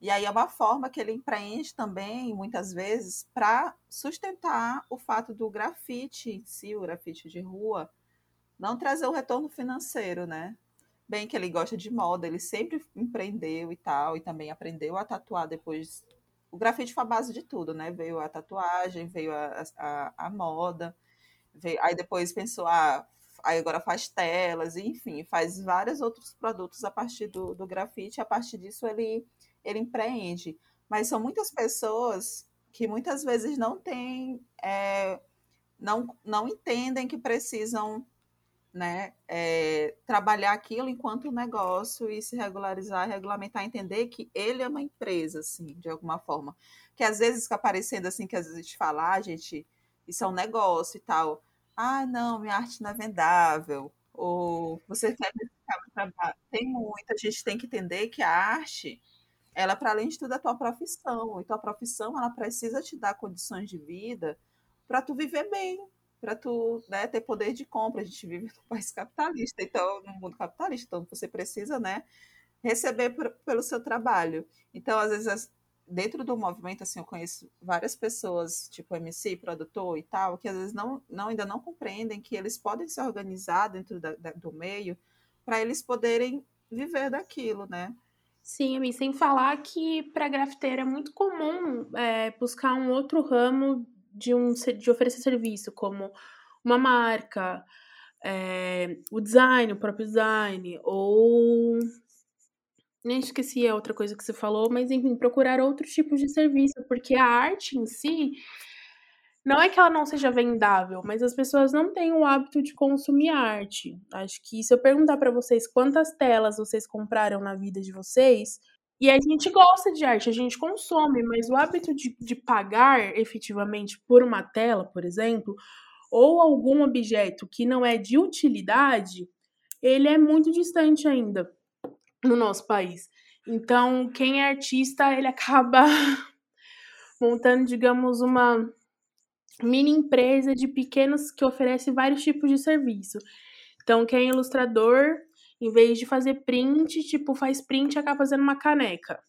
Speaker 1: E aí é uma forma que ele empreende também, muitas vezes, para sustentar o fato do grafite em si, o grafite de rua, não trazer o retorno financeiro, né? Bem que ele gosta de moda, ele sempre empreendeu e tal, e também aprendeu a tatuar depois. O grafite foi a base de tudo, né? Veio a tatuagem, veio a, a, a moda, veio... aí depois pensou, ah, aí agora faz telas, enfim, faz vários outros produtos a partir do, do grafite, a partir disso ele, ele empreende. Mas são muitas pessoas que muitas vezes não têm, é, não, não entendem que precisam né, é, trabalhar aquilo enquanto negócio e se regularizar, regulamentar, entender que ele é uma empresa, assim, de alguma forma. Que às vezes fica parecendo assim, que às vezes a gente fala, ah, gente, isso é um negócio e tal. Ah, não, minha arte não é vendável. Ou você quer trabalho. Tem muito, a gente tem que entender que a arte, ela, para além de tudo, é a tua profissão. E tua profissão, ela precisa te dar condições de vida para tu viver bem, para tu né, ter poder de compra. A gente vive num país capitalista, então, no mundo capitalista, então você precisa né, receber por, pelo seu trabalho. Então, às vezes, dentro do movimento, assim, eu conheço várias pessoas, tipo MC, produtor e tal, que às vezes não, não ainda não compreendem que eles podem se organizar dentro da, da, do meio para eles poderem viver daquilo, né?
Speaker 4: Sim, sem falar que para grafiteiro é muito comum é, buscar um outro ramo de, um, de oferecer serviço, como uma marca, é, o design, o próprio design, ou. Nem esqueci a outra coisa que você falou, mas enfim, procurar outros tipos de serviço, porque a arte em si. Não é que ela não seja vendável, mas as pessoas não têm o hábito de consumir arte. Acho que se eu perguntar para vocês quantas telas vocês compraram na vida de vocês, e a gente gosta de arte, a gente consome, mas o hábito de, de pagar efetivamente por uma tela, por exemplo, ou algum objeto que não é de utilidade, ele é muito distante ainda no nosso país. Então, quem é artista, ele acaba montando, digamos, uma mini empresa de pequenos que oferece vários tipos de serviço. Então, quem é ilustrador em vez de fazer print, tipo, faz print e acaba fazendo uma caneca.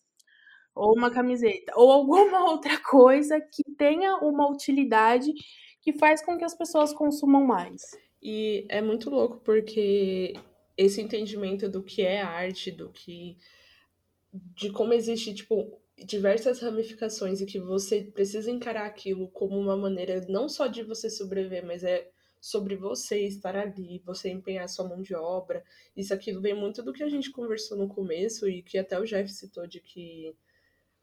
Speaker 4: Ou uma camiseta. Ou alguma outra coisa que tenha uma utilidade que faz com que as pessoas consumam mais.
Speaker 2: E é muito louco porque esse entendimento do que é arte, do que. de como existe, tipo, diversas ramificações e que você precisa encarar aquilo como uma maneira não só de você sobreviver, mas é sobre você estar ali, você empenhar sua mão de obra. Isso aquilo vem muito do que a gente conversou no começo e que até o Jeff citou de que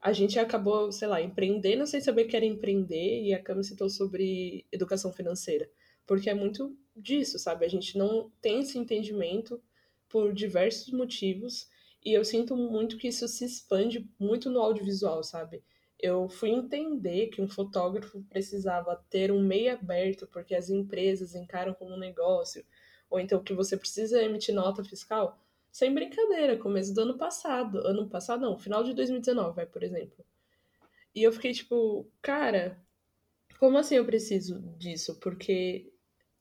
Speaker 2: a gente acabou, sei lá, empreendendo sem saber que era empreender e a Cami citou sobre educação financeira. Porque é muito disso, sabe? A gente não tem esse entendimento por diversos motivos e eu sinto muito que isso se expande muito no audiovisual, sabe? Eu fui entender que um fotógrafo precisava ter um meio aberto porque as empresas encaram como um negócio, ou então que você precisa emitir nota fiscal. Sem brincadeira, começo do ano passado. Ano passado, não, final de 2019, vai, por exemplo. E eu fiquei tipo, cara, como assim eu preciso disso? Porque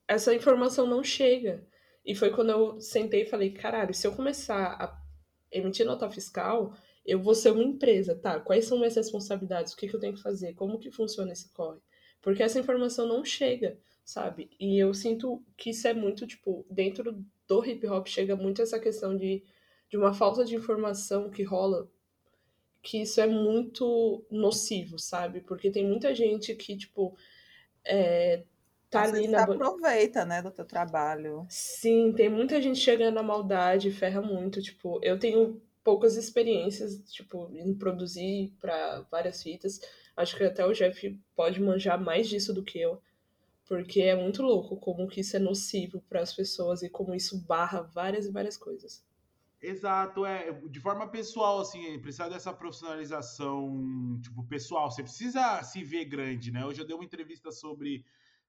Speaker 2: essa informação não chega. E foi quando eu sentei e falei, caralho, se eu começar a emitir nota fiscal, eu vou ser uma empresa, tá? Quais são minhas responsabilidades? O que, que eu tenho que fazer? Como que funciona esse corre? Porque essa informação não chega, sabe? E eu sinto que isso é muito, tipo, dentro do hip hop chega muito essa questão de, de uma falta de informação que rola, que isso é muito nocivo, sabe? Porque tem muita gente que, tipo, é,
Speaker 1: tá Às ali na. aproveita, né, do teu trabalho.
Speaker 2: Sim, tem muita gente chegando na maldade, ferra muito. Tipo, eu tenho poucas experiências, tipo, em produzir para várias fitas. Acho que até o Jeff pode manjar mais disso do que eu. Porque é muito louco como que isso é nocivo para as pessoas e como isso barra várias e várias coisas.
Speaker 3: Exato, é. De forma pessoal, assim, precisa dessa profissionalização, tipo, pessoal. Você precisa se ver grande, né? Eu dei uma entrevista sobre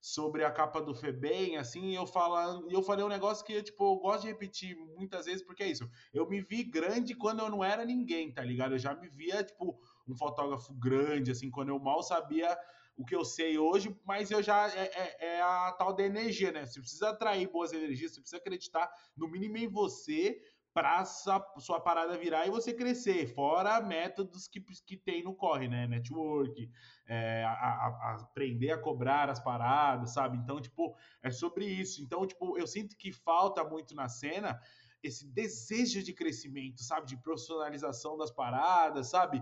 Speaker 3: sobre a capa do Febem, assim, eu falando, eu falei um negócio que tipo, eu gosto de repetir muitas vezes, porque é isso. Eu me vi grande quando eu não era ninguém, tá ligado? Eu já me via, tipo, um fotógrafo grande, assim, quando eu mal sabia o que eu sei hoje, mas eu já é, é, é, a tal da energia, né? Você precisa atrair boas energias, você precisa acreditar no mínimo em você para sua parada virar e você crescer, fora métodos que, que tem no corre, né? Network, é, a, a, aprender a cobrar as paradas, sabe? Então, tipo, é sobre isso. Então, tipo, eu sinto que falta muito na cena esse desejo de crescimento, sabe? De profissionalização das paradas, sabe?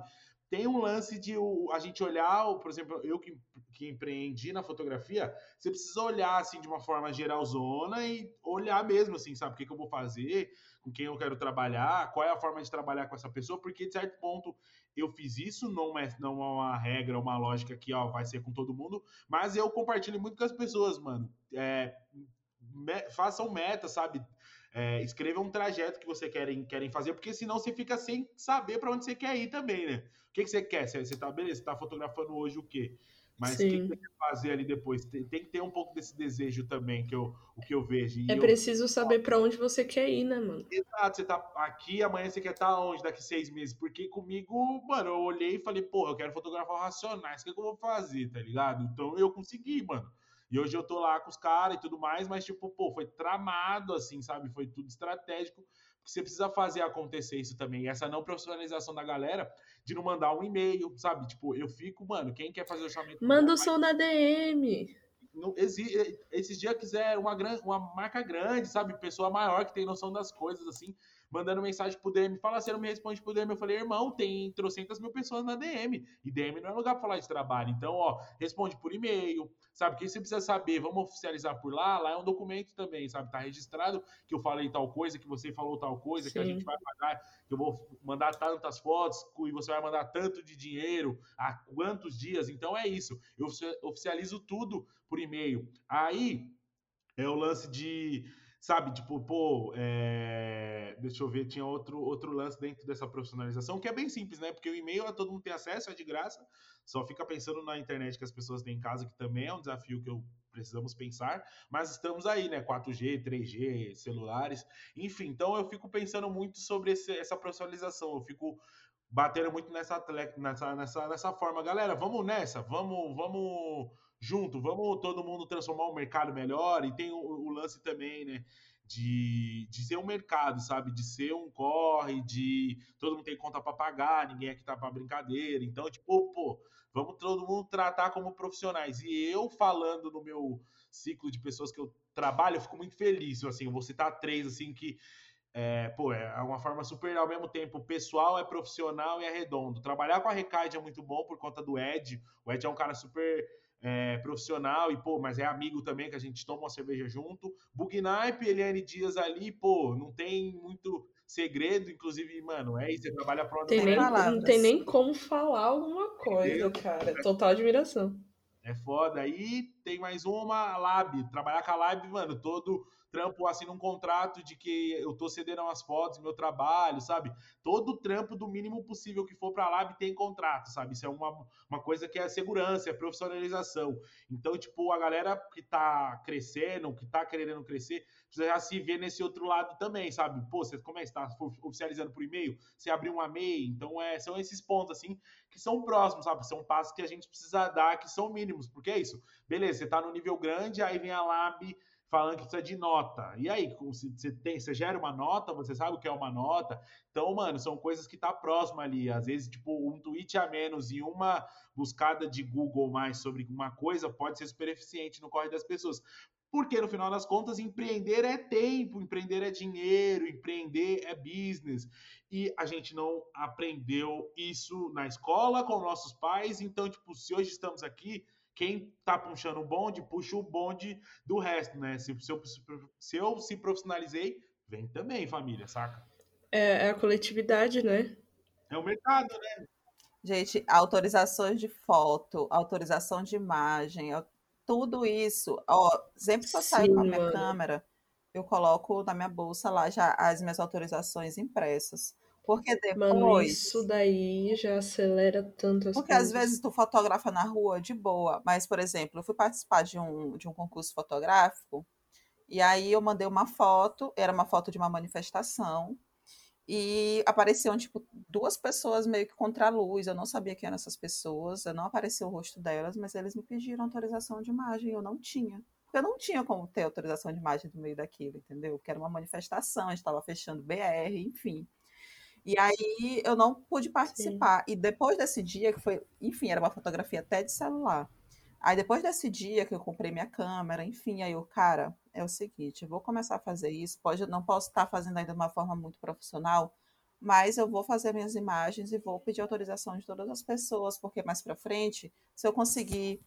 Speaker 3: tem um lance de o, a gente olhar, por exemplo, eu que, que empreendi na fotografia, você precisa olhar assim de uma forma geralzona e olhar mesmo assim, sabe, o que, que eu vou fazer, com quem eu quero trabalhar, qual é a forma de trabalhar com essa pessoa, porque de certo ponto eu fiz isso, não é, não é uma regra, uma lógica que ó, vai ser com todo mundo, mas eu compartilho muito com as pessoas, mano. É, me, façam meta, sabe? É, escrevam um trajeto que você querem, querem fazer, porque senão você fica sem saber para onde você quer ir também, né? O que, que você quer? Você, você tá, beleza, você tá fotografando hoje o quê? Mas o que, que, você quer fazer ali depois? Tem, tem, que ter um pouco desse desejo também, que eu, o que eu vejo.
Speaker 2: E é
Speaker 3: eu,
Speaker 2: preciso saber para onde você quer ir, né, mano?
Speaker 3: Exato, você tá aqui, amanhã você quer estar tá onde daqui seis meses? Porque comigo, mano, eu olhei e falei, porra, eu quero fotografar racionais, o que, que eu vou fazer, tá ligado? Então eu consegui, mano. E hoje eu tô lá com os caras e tudo mais, mas, tipo, pô, foi tramado, assim, sabe? Foi tudo estratégico você precisa fazer acontecer isso também. Essa não profissionalização da galera de não mandar um e-mail, sabe? Tipo, eu fico, mano, quem quer fazer orçamento.
Speaker 2: Manda o som na DM.
Speaker 3: Não, esses dias quiser uma, uma marca grande, sabe? Pessoa maior que tem noção das coisas, assim mandando mensagem pro DM, fala, você não me responde pro DM. Eu falei, irmão, tem trocentas mil pessoas na DM. E DM não é lugar pra falar de trabalho. Então, ó, responde por e-mail, sabe? O que você precisa saber, vamos oficializar por lá. Lá é um documento também, sabe? Tá registrado que eu falei tal coisa, que você falou tal coisa, Sim. que a gente vai pagar, que eu vou mandar tantas fotos e você vai mandar tanto de dinheiro, há quantos dias. Então é isso. Eu oficializo tudo por e-mail. Aí é o lance de sabe? Tipo, pô, é... deixa eu ver, tinha outro, outro lance dentro dessa profissionalização, que é bem simples, né? Porque o e-mail todo mundo tem acesso, é de graça, só fica pensando na internet que as pessoas têm em casa, que também é um desafio que eu precisamos pensar, mas estamos aí, né? 4G, 3G, celulares, enfim. Então eu fico pensando muito sobre esse, essa profissionalização, eu fico batendo muito nessa, nessa, nessa, nessa forma. Galera, vamos nessa, vamos, vamos junto, vamos todo mundo transformar o mercado melhor. E tem o, o lance também, né? De, de ser um mercado, sabe? De ser um corre, de todo mundo tem conta para pagar, ninguém aqui tá para brincadeira. Então, tipo, pô, vamos todo mundo tratar como profissionais. E eu falando no meu ciclo de pessoas que eu trabalho, eu fico muito feliz. Assim, eu vou citar três, assim, que é, pô, é uma forma super, ao mesmo tempo, pessoal, é profissional e é redondo. Trabalhar com a Recade é muito bom por conta do Ed. O Ed é um cara super é, profissional e, pô, mas é amigo também, que a gente toma uma cerveja junto. Bugnipe, Eliane Dias ali, pô, não tem muito segredo, inclusive, mano, é isso, você trabalha pro
Speaker 2: tem nem, Não tem nem como falar alguma coisa, cara. Total admiração.
Speaker 3: É foda. Aí tem mais uma, Lab. Trabalhar com a Lab, mano, todo trampo assim num contrato de que eu tô cedendo umas fotos do meu trabalho, sabe? Todo trampo do mínimo possível que for para lá tem contrato, sabe? Isso é uma, uma coisa que é segurança, é profissionalização. Então, tipo, a galera que tá crescendo, que tá querendo crescer, precisa já se ver nesse outro lado também, sabe? Pô, você como é que tá oficializando por e-mail? Você abriu uma MEI, então é, são esses pontos assim que são próximos, sabe? São passos que a gente precisa dar que são mínimos, porque é isso. Beleza, você tá no nível grande, aí vem a Lab falando que precisa de nota. E aí, você, tem, você gera uma nota, você sabe o que é uma nota. Então, mano, são coisas que tá próximo ali. Às vezes, tipo, um tweet a menos e uma buscada de Google mais sobre uma coisa pode ser super eficiente no corre das pessoas. Porque no final das contas, empreender é tempo, empreender é dinheiro, empreender é business. E a gente não aprendeu isso na escola com nossos pais. Então, tipo, se hoje estamos aqui, quem tá puxando o bonde, puxa o bonde do resto, né? Se, se, eu, se eu se profissionalizei, vem também, família, saca?
Speaker 2: É, é a coletividade, né?
Speaker 3: É o mercado, né?
Speaker 1: Gente, autorizações de foto, autorização de imagem, tudo isso. Ó, sempre que eu saio com a minha mano. câmera, eu coloco na minha bolsa lá já as minhas autorizações impressas. Porque depois. Mano,
Speaker 2: isso daí já acelera tanto as
Speaker 1: Porque
Speaker 2: coisas.
Speaker 1: às vezes tu fotografa na rua de boa, mas, por exemplo, eu fui participar de um, de um concurso fotográfico, e aí eu mandei uma foto, era uma foto de uma manifestação, e apareciam, tipo, duas pessoas meio que contra a luz. Eu não sabia quem eram essas pessoas, eu não apareceu o rosto delas, mas eles me pediram autorização de imagem, eu não tinha. Porque eu não tinha como ter autorização de imagem no meio daquilo, entendeu? Porque era uma manifestação, a gente estava fechando BR, enfim. E aí eu não pude participar. Sim. E depois desse dia, que foi, enfim, era uma fotografia até de celular. Aí depois desse dia que eu comprei minha câmera, enfim, aí eu, cara, é o seguinte, eu vou começar a fazer isso. Pode, não posso estar fazendo ainda de uma forma muito profissional, mas eu vou fazer minhas imagens e vou pedir autorização de todas as pessoas, porque mais para frente, se eu conseguir,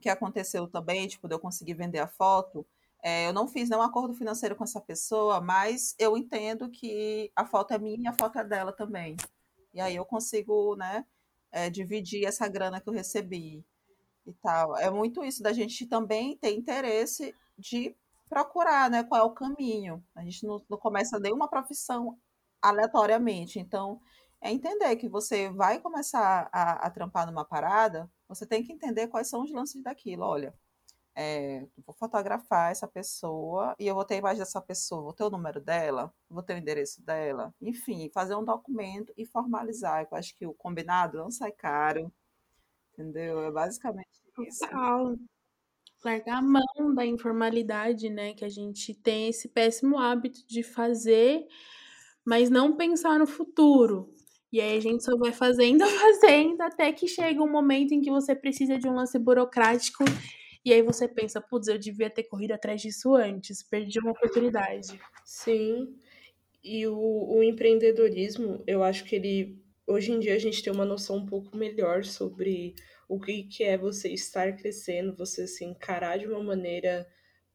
Speaker 1: que aconteceu também, tipo, de eu conseguir vender a foto, é, eu não fiz nenhum acordo financeiro com essa pessoa, mas eu entendo que a foto é minha e a foto é dela também. E aí eu consigo, né, é, dividir essa grana que eu recebi e tal. É muito isso da gente também ter interesse de procurar, né, qual é o caminho. A gente não, não começa nenhuma profissão aleatoriamente. Então, é entender que você vai começar a, a trampar numa parada, você tem que entender quais são os lances daquilo. Olha, é, vou fotografar essa pessoa e eu vou ter a imagem dessa pessoa, vou ter o número dela, vou ter o endereço dela, enfim, fazer um documento e formalizar. Eu acho que o combinado não sai caro, entendeu? É basicamente isso.
Speaker 4: Total. Largar a mão da informalidade, né? Que a gente tem esse péssimo hábito de fazer, mas não pensar no futuro. E aí a gente só vai fazendo, fazendo, até que chega um momento em que você precisa de um lance burocrático e aí você pensa, putz, eu devia ter corrido atrás disso antes, perdi uma oportunidade.
Speaker 2: Sim. E o, o empreendedorismo, eu acho que ele. Hoje em dia a gente tem uma noção um pouco melhor sobre o que, que é você estar crescendo, você se encarar de uma maneira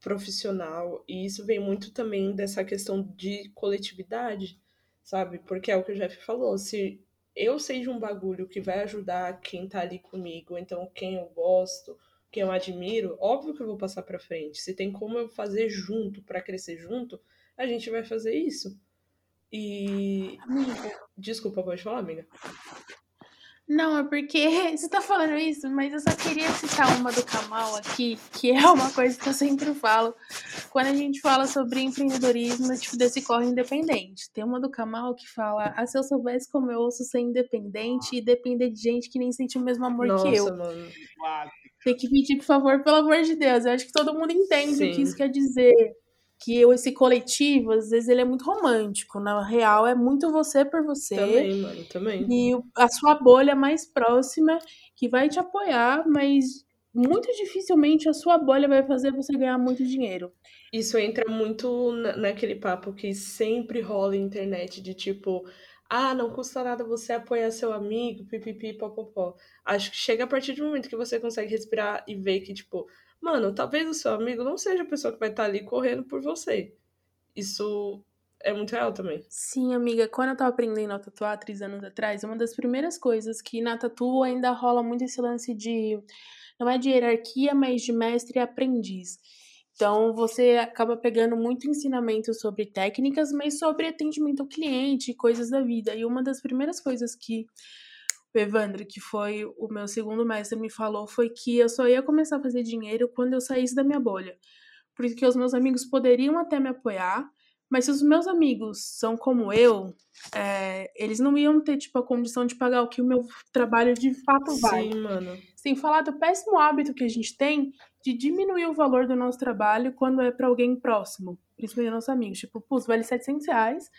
Speaker 2: profissional. E isso vem muito também dessa questão de coletividade, sabe? Porque é o que o Jeff falou. Se eu sei de um bagulho que vai ajudar quem tá ali comigo, então quem eu gosto, que eu admiro, óbvio que eu vou passar para frente. Se tem como eu fazer junto para crescer junto, a gente vai fazer isso. E desculpa, pode falar, amiga.
Speaker 4: Não, é porque você tá falando isso, mas eu só queria citar uma do Kamal aqui, que é uma coisa que eu sempre falo quando a gente fala sobre empreendedorismo, tipo, desse corre independente. Tem uma do Kamal que fala: Ah, se eu soubesse como eu ouço ser independente e depender de gente que nem sente o mesmo amor Nossa, que eu. Mano. Tem que pedir, por favor, pelo amor de Deus. Eu acho que todo mundo entende Sim. o que isso quer dizer que eu, esse coletivo, às vezes ele é muito romântico. Na real, é muito você por você.
Speaker 2: Também, mano, também.
Speaker 4: E a sua bolha mais próxima que vai te apoiar, mas muito dificilmente a sua bolha vai fazer você ganhar muito dinheiro.
Speaker 2: Isso entra muito naquele papo que sempre rola na internet de tipo, ah, não custa nada você apoiar seu amigo, pipipi, popopó. Acho que chega a partir do momento que você consegue respirar e ver que, tipo, mano, talvez o seu amigo não seja a pessoa que vai estar tá ali correndo por você. Isso é muito real também.
Speaker 4: Sim, amiga. Quando eu tava aprendendo a tatuar três anos atrás, uma das primeiras coisas que na tatu ainda rola muito esse lance de. Não é de hierarquia, mas de mestre e aprendiz. Então, você acaba pegando muito ensinamento sobre técnicas, mas sobre atendimento ao cliente, coisas da vida. E uma das primeiras coisas que o Evandro, que foi o meu segundo mestre, me falou foi que eu só ia começar a fazer dinheiro quando eu saísse da minha bolha. Porque os meus amigos poderiam até me apoiar, mas se os meus amigos são como eu, é, eles não iam ter, tipo, a condição de pagar o que o meu trabalho de fato vale.
Speaker 2: Sim, mano.
Speaker 4: Sem falar do péssimo hábito que a gente tem de diminuir o valor do nosso trabalho quando é para alguém próximo, principalmente nossos amigos. Tipo, putz, vale 700 reais,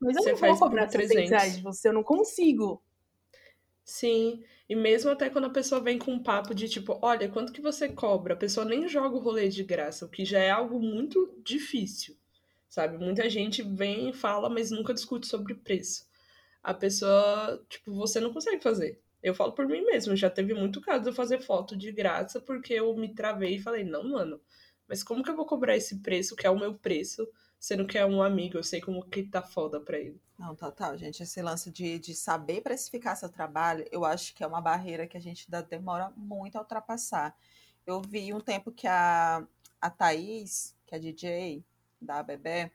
Speaker 4: mas eu você não vou cobrar 300 reais de você, eu não consigo.
Speaker 2: Sim, e mesmo até quando a pessoa vem com um papo de tipo, olha, quanto que você cobra? A pessoa nem joga o rolê de graça, o que já é algo muito difícil sabe? Muita gente vem e fala, mas nunca discute sobre preço. A pessoa, tipo, você não consegue fazer. Eu falo por mim mesmo, já teve muito caso de eu fazer foto de graça porque eu me travei e falei, não, mano, mas como que eu vou cobrar esse preço, que é o meu preço, sendo que é um amigo, eu sei como que tá foda pra ele.
Speaker 1: Não, total, gente. Esse lance de, de saber precificar seu trabalho, eu acho que é uma barreira que a gente ainda demora muito a ultrapassar. Eu vi um tempo que a, a Thaís, que é DJ, da Bebé,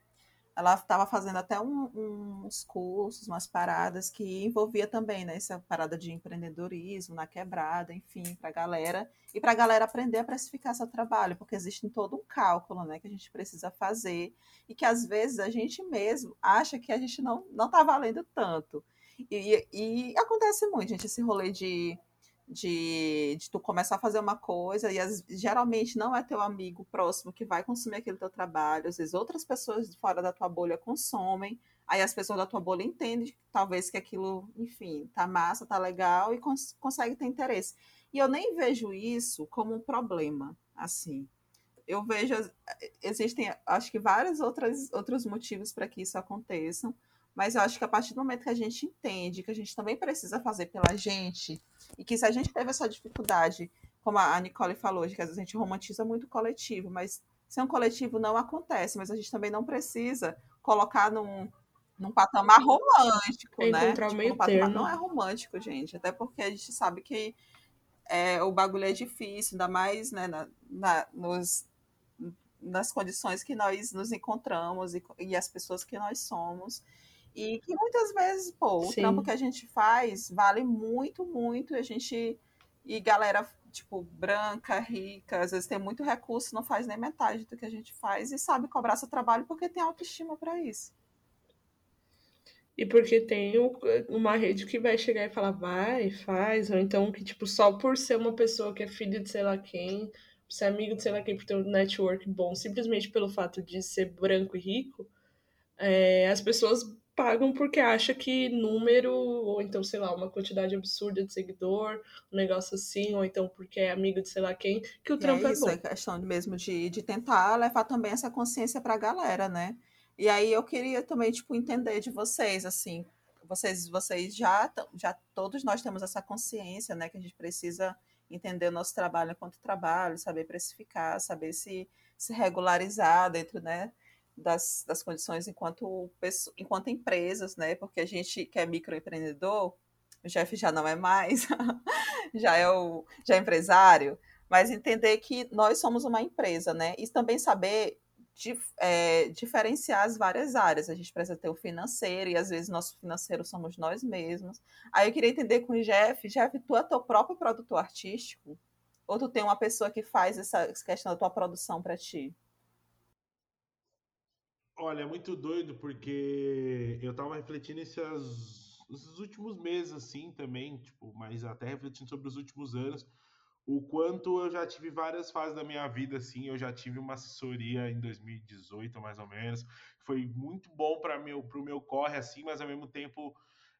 Speaker 1: ela estava fazendo até um, uns cursos, umas paradas que envolvia também né, essa parada de empreendedorismo na quebrada, enfim, para a galera e para a galera aprender a precificar seu trabalho, porque existe todo um cálculo, né, que a gente precisa fazer e que às vezes a gente mesmo acha que a gente não está valendo tanto. E, e acontece muito, gente, esse rolê de de, de tu começar a fazer uma coisa e as, geralmente não é teu amigo próximo que vai consumir aquele teu trabalho, às vezes outras pessoas fora da tua bolha consomem, aí as pessoas da tua bolha entendem talvez que aquilo, enfim, tá massa, tá legal e cons consegue ter interesse. E eu nem vejo isso como um problema, assim. Eu vejo, existem, acho que vários outros motivos para que isso aconteça, mas eu acho que a partir do momento que a gente entende que a gente também precisa fazer pela gente, e que se a gente teve essa dificuldade, como a Nicole falou, de que às vezes a gente romantiza muito o coletivo, mas ser um coletivo não acontece, mas a gente também não precisa colocar num, num patamar romântico,
Speaker 2: é
Speaker 1: né?
Speaker 2: Tipo, meio patamar
Speaker 1: não é romântico, gente, até porque a gente sabe que é, o bagulho é difícil, ainda mais né, na, na, nos, nas condições que nós nos encontramos e, e as pessoas que nós somos. E que muitas vezes, pô, o Sim. trampo que a gente faz vale muito, muito. E a gente. E galera, tipo, branca, rica, às vezes tem muito recurso, não faz nem metade do que a gente faz e sabe cobrar seu trabalho porque tem autoestima para isso.
Speaker 2: E porque tem uma rede que vai chegar e falar, vai, faz, ou então que, tipo, só por ser uma pessoa que é filha de sei lá quem, ser amigo de sei lá quem, por ter um network bom, simplesmente pelo fato de ser branco e rico, é, as pessoas pagam porque acha que número, ou então, sei lá, uma quantidade absurda de seguidor, um negócio assim, ou então porque é amigo de sei lá quem, que o trampo
Speaker 1: é,
Speaker 2: é
Speaker 1: isso,
Speaker 2: bom.
Speaker 1: É questão mesmo de, de tentar levar também essa consciência pra galera, né? E aí eu queria também, tipo, entender de vocês, assim, vocês, vocês já, já todos nós temos essa consciência, né, que a gente precisa entender o nosso trabalho enquanto trabalho, saber precificar, saber se, se regularizar dentro, né, das, das condições enquanto, enquanto empresas, né? Porque a gente que é microempreendedor, o Jeff já não é mais, já é o já é empresário, mas entender que nós somos uma empresa, né? E também saber dif, é, diferenciar as várias áreas. A gente precisa ter o financeiro, e às vezes nosso financeiro somos nós mesmos. Aí eu queria entender com o Jeff, Jeff, tu é teu próprio produtor artístico? Ou tu tem uma pessoa que faz essa questão da tua produção para ti?
Speaker 3: Olha, é muito doido porque eu tava refletindo esses, esses últimos meses, assim, também, tipo, mas até refletindo sobre os últimos anos, o quanto eu já tive várias fases da minha vida, assim, eu já tive uma assessoria em 2018, mais ou menos, foi muito bom para meu, pro meu corre, assim, mas ao mesmo tempo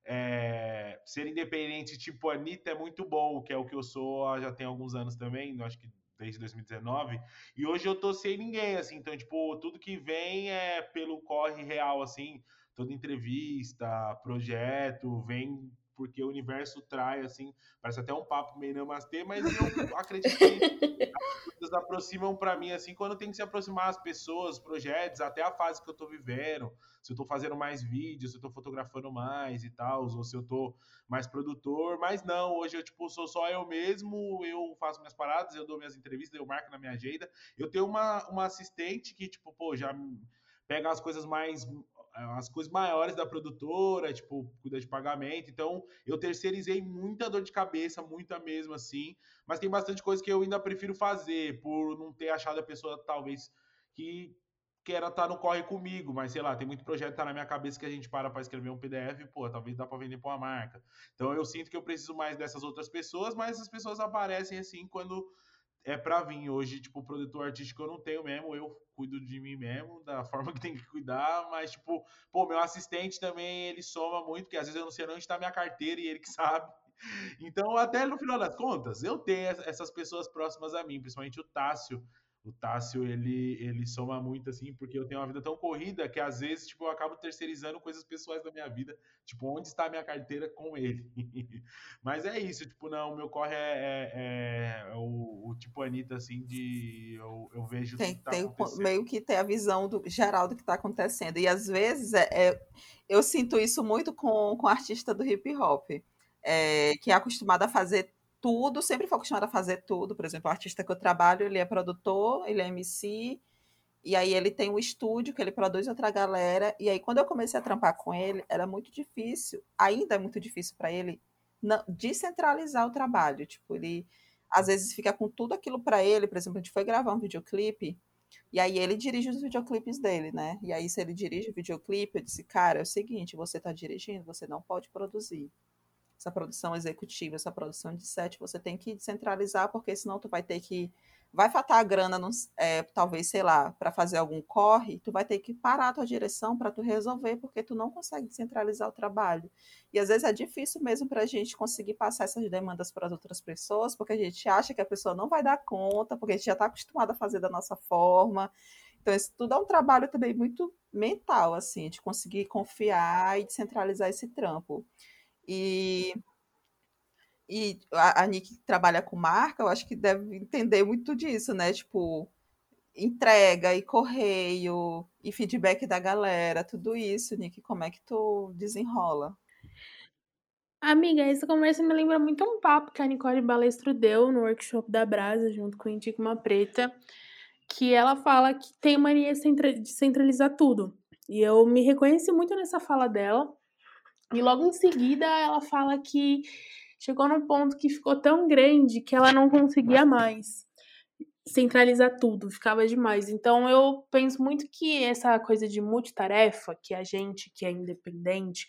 Speaker 3: é, ser independente, tipo Anitta, é muito bom, que é o que eu sou já tem alguns anos também, acho que desde 2019. E hoje eu tô sem ninguém, assim, então, tipo, tudo que vem é pelo corre real, assim, toda entrevista, projeto, vem porque o universo trai, assim, parece até um papo meio namastê, mas eu acredito que as coisas aproximam para mim, assim, quando tem que se aproximar as pessoas, os projetos, até a fase que eu tô vivendo, se eu tô fazendo mais vídeos, se eu tô fotografando mais e tal, ou se eu tô mais produtor, mas não, hoje eu, tipo, sou só eu mesmo, eu faço minhas paradas, eu dou minhas entrevistas, eu marco na minha agenda, eu tenho uma, uma assistente que, tipo, pô, já pega as coisas mais as coisas maiores da produtora, tipo, cuida de pagamento. Então, eu terceirizei muita dor de cabeça, muita mesmo assim. Mas tem bastante coisa que eu ainda prefiro fazer, por não ter achado a pessoa, talvez, que queira estar tá no corre comigo. Mas, sei lá, tem muito projeto que tá na minha cabeça que a gente para para escrever um PDF, pô, talvez dá para vender para uma marca. Então, eu sinto que eu preciso mais dessas outras pessoas, mas as pessoas aparecem assim quando é para vir. Hoje, tipo, produtor artístico eu não tenho mesmo, eu cuido de mim mesmo, da forma que tem que cuidar, mas, tipo, pô, meu assistente também, ele soma muito, porque às vezes eu não sei onde está minha carteira e ele que sabe. Então, até no final das contas, eu tenho essas pessoas próximas a mim, principalmente o Tássio, o Tássio, ele, ele soma muito, assim, porque eu tenho uma vida tão corrida que às vezes, tipo, eu acabo terceirizando coisas pessoais da minha vida, tipo, onde está a minha carteira com ele. Mas é isso, tipo, não, o meu corre é, é, é o, o, tipo Anitta, assim, de eu, eu vejo
Speaker 1: tem,
Speaker 3: tá
Speaker 1: tem meio que ter a visão do geral do que está acontecendo. E às vezes é, é, eu sinto isso muito com, com artista do hip hop. É, que é acostumado a fazer tudo, sempre foi acostumada a fazer tudo. Por exemplo, o artista que eu trabalho, ele é produtor, ele é MC, e aí ele tem um estúdio que ele produz outra galera. E aí, quando eu comecei a trampar com ele, era muito difícil, ainda é muito difícil para ele não, descentralizar o trabalho. Tipo, ele às vezes fica com tudo aquilo para ele. Por exemplo, a gente foi gravar um videoclipe. E aí ele dirige os videoclipes dele, né? E aí, se ele dirige o videoclipe, eu disse, cara, é o seguinte, você está dirigindo, você não pode produzir essa produção executiva, essa produção de set, você tem que descentralizar, porque senão tu vai ter que vai faltar a grana, é, talvez, sei lá, para fazer algum corre, tu vai ter que parar a tua direção para tu resolver, porque tu não consegue descentralizar o trabalho. E às vezes é difícil mesmo para a gente conseguir passar essas demandas para as outras pessoas, porque a gente acha que a pessoa não vai dar conta, porque a gente já está acostumado a fazer da nossa forma. Então, isso tudo é um trabalho também muito mental, assim, de conseguir confiar e descentralizar esse trampo. E, e a, a Nick trabalha com marca, eu acho que deve entender muito disso, né? Tipo, entrega e correio e feedback da galera, tudo isso, Nick, como é que tu desenrola?
Speaker 4: Amiga, essa conversa me lembra muito um papo que a Nicole Balestro deu no workshop da Brasa, junto com a Uma Preta, que ela fala que tem mania de centralizar tudo. E eu me reconheci muito nessa fala dela, e logo em seguida ela fala que chegou num ponto que ficou tão grande que ela não conseguia mais centralizar tudo, ficava demais. Então eu penso muito que essa coisa de multitarefa, que a gente que é independente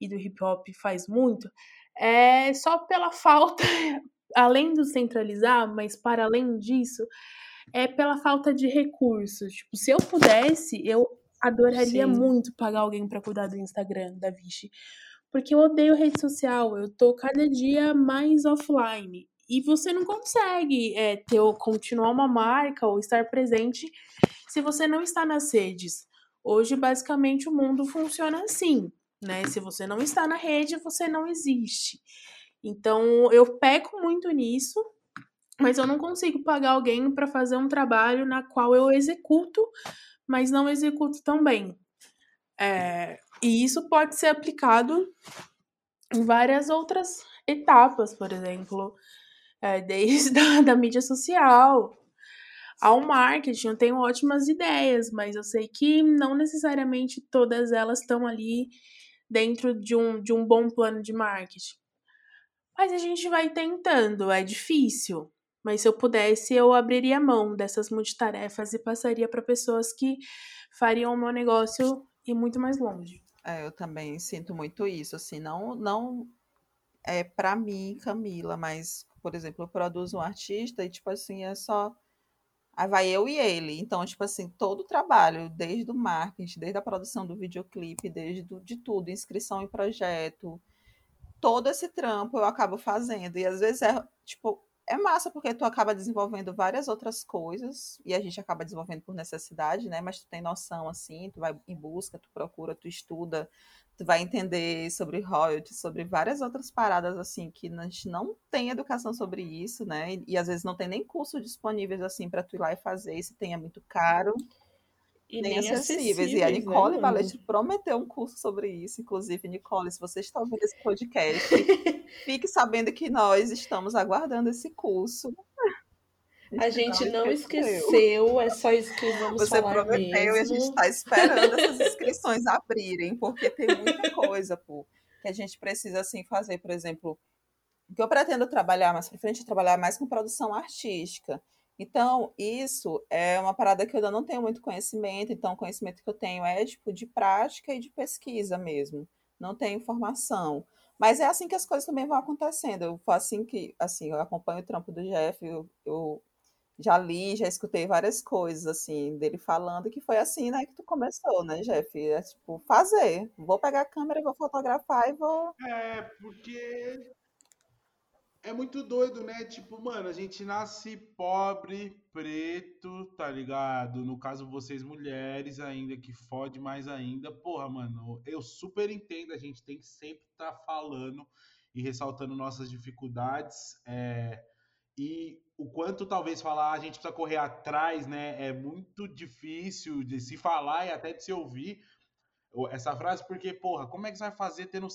Speaker 4: e do hip hop faz muito, é só pela falta, além do centralizar, mas para além disso, é pela falta de recursos. Tipo, se eu pudesse, eu adoraria Sim. muito pagar alguém para cuidar do Instagram da Vichy. Porque eu odeio rede social, eu tô cada dia mais offline. E você não consegue é, ter, continuar uma marca ou estar presente se você não está nas redes. Hoje, basicamente, o mundo funciona assim, né? Se você não está na rede, você não existe. Então, eu peco muito nisso, mas eu não consigo pagar alguém para fazer um trabalho na qual eu executo mas não executo tão bem. É, e isso pode ser aplicado em várias outras etapas, por exemplo, é, desde a da mídia social ao marketing. Eu tenho ótimas ideias, mas eu sei que não necessariamente todas elas estão ali dentro de um, de um bom plano de marketing. Mas a gente vai tentando, é difícil. Mas se eu pudesse, eu abriria mão dessas multitarefas e passaria para pessoas que fariam o meu negócio ir muito mais longe.
Speaker 1: É, eu também sinto muito isso, assim, não, não é para mim, Camila, mas, por exemplo, eu produzo um artista e, tipo assim, é só. Aí vai eu e ele. Então, tipo assim, todo o trabalho, desde o marketing, desde a produção do videoclipe, desde do, de tudo, inscrição em projeto, todo esse trampo eu acabo fazendo. E às vezes é, tipo, é massa porque tu acaba desenvolvendo várias outras coisas e a gente acaba desenvolvendo por necessidade, né? Mas tu tem noção assim, tu vai em busca, tu procura, tu estuda, tu vai entender sobre royalties, sobre várias outras paradas assim que a gente não tem educação sobre isso, né? E, e às vezes não tem nem curso disponíveis assim para tu ir lá e fazer, se tem é muito caro. E nem, nem acessíveis. acessíveis. E a né, Nicole né, Valete prometeu um curso sobre isso. Inclusive, Nicole, se você está ouvindo esse podcast, fique sabendo que nós estamos aguardando esse curso.
Speaker 2: A gente não, não esqueceu, é só isso que vamos
Speaker 1: Você
Speaker 2: falar
Speaker 1: prometeu
Speaker 2: mesmo.
Speaker 1: e a gente está esperando essas inscrições abrirem, porque tem muita coisa, pô, que a gente precisa, assim, fazer. Por exemplo, o que eu pretendo trabalhar mais para frente é trabalhar mais com produção artística. Então, isso é uma parada que eu ainda não tenho muito conhecimento, então o conhecimento que eu tenho é tipo de prática e de pesquisa mesmo. Não tenho informação. Mas é assim que as coisas também vão acontecendo. Eu assim que, assim, eu acompanho o trampo do Jeff, eu, eu já li, já escutei várias coisas assim dele falando que foi assim, né, que tu começou, né, Jeff? É tipo fazer. Vou pegar a câmera, vou fotografar e vou.
Speaker 3: É, porque é muito doido, né? Tipo, mano, a gente nasce pobre, preto, tá ligado? No caso, vocês mulheres ainda, que fode mais ainda. Porra, mano, eu super entendo, a gente tem que sempre estar tá falando e ressaltando nossas dificuldades. É, e o quanto talvez falar a gente precisa correr atrás, né? É muito difícil de se falar e até de se ouvir essa frase, porque, porra, como é que você vai fazer tendo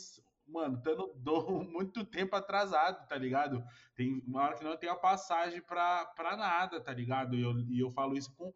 Speaker 3: mano, estando muito tempo atrasado, tá ligado? Tem uma hora que não tem a passagem pra, pra nada, tá ligado? E eu, e eu falo isso com,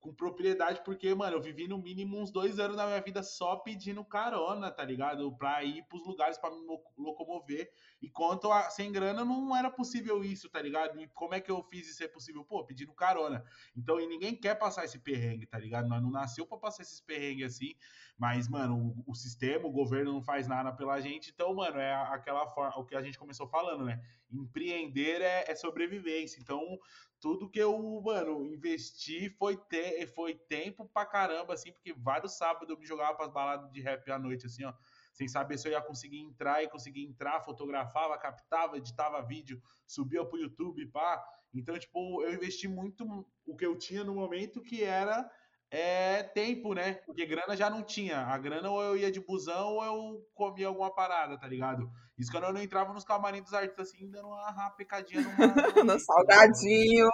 Speaker 3: com propriedade, porque, mano, eu vivi no mínimo uns dois anos da minha vida só pedindo carona, tá ligado? Pra ir pros lugares pra me locomover. E quanto a sem grana, não era possível isso, tá ligado? E como é que eu fiz isso ser possível? Pô, pedindo carona. Então, e ninguém quer passar esse perrengue, tá ligado? Nós não nasceu pra passar esses perrengues assim. Mas, mano, o, o, sistema, o governo não faz nada pela gente. Então, mano, é aquela forma, o que a gente começou falando, né? Empreender é, é sobrevivência. Então, tudo que eu, mano, investi foi, te, foi tempo pra caramba, assim, porque vários sábados eu me jogava pras baladas de rap à noite, assim, ó, sem saber se eu ia conseguir entrar e conseguir entrar, fotografava, captava, editava vídeo, subia pro YouTube, pá. Então, tipo, eu investi muito o que eu tinha no momento, que era é, tempo, né? Porque grana já não tinha. A grana ou eu ia de busão ou eu comia alguma parada, tá ligado? Isso quando eu não entrava nos camarim dos artistas assim, dando uma rapecadinha numa.
Speaker 1: no salgadinho.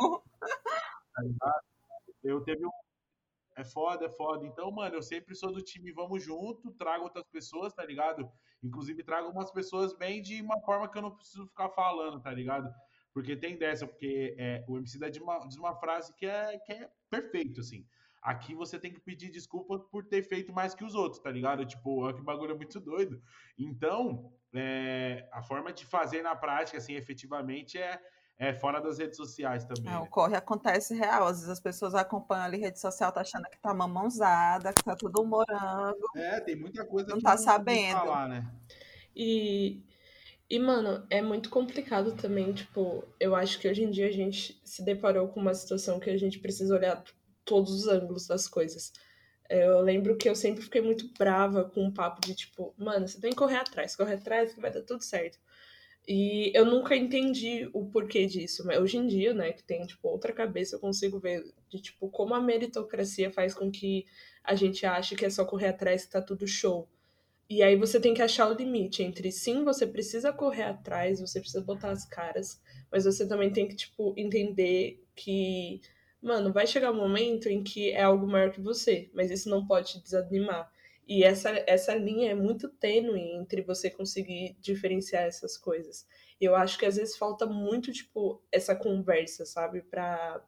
Speaker 3: Tá eu teve um. É foda, é foda. Então, mano, eu sempre sou do time vamos junto, trago outras pessoas, tá ligado? Inclusive, trago umas pessoas bem de uma forma que eu não preciso ficar falando, tá ligado? Porque tem dessa, porque é, o MC dá de uma, diz uma frase que é, que é perfeito, assim. Aqui você tem que pedir desculpa por ter feito mais que os outros, tá ligado? Tipo, é que bagulho é muito doido. Então, é, a forma de fazer na prática, assim, efetivamente, é, é fora das redes sociais também. É,
Speaker 1: o corre acontece real. Às vezes as pessoas acompanham ali rede social, tá achando que tá mamãozada, que tá tudo morango.
Speaker 3: É, tem muita coisa
Speaker 1: não que tá não sabendo.
Speaker 3: Falar, né?
Speaker 2: E, e, mano, é muito complicado também, tipo, eu acho que hoje em dia a gente se deparou com uma situação que a gente precisa olhar todos os ângulos das coisas. Eu lembro que eu sempre fiquei muito brava com o papo de tipo, mano, você tem que correr atrás, correr atrás que vai dar tudo certo. E eu nunca entendi o porquê disso, mas hoje em dia, né, que tem tipo outra cabeça, eu consigo ver de tipo como a meritocracia faz com que a gente ache que é só correr atrás que tá tudo show. E aí você tem que achar o limite entre sim, você precisa correr atrás, você precisa botar as caras, mas você também tem que tipo entender que mano, vai chegar um momento em que é algo maior que você, mas isso não pode te desanimar. E essa, essa linha é muito tênue entre você conseguir diferenciar essas coisas. Eu acho que às vezes falta muito, tipo, essa conversa, sabe? Pra,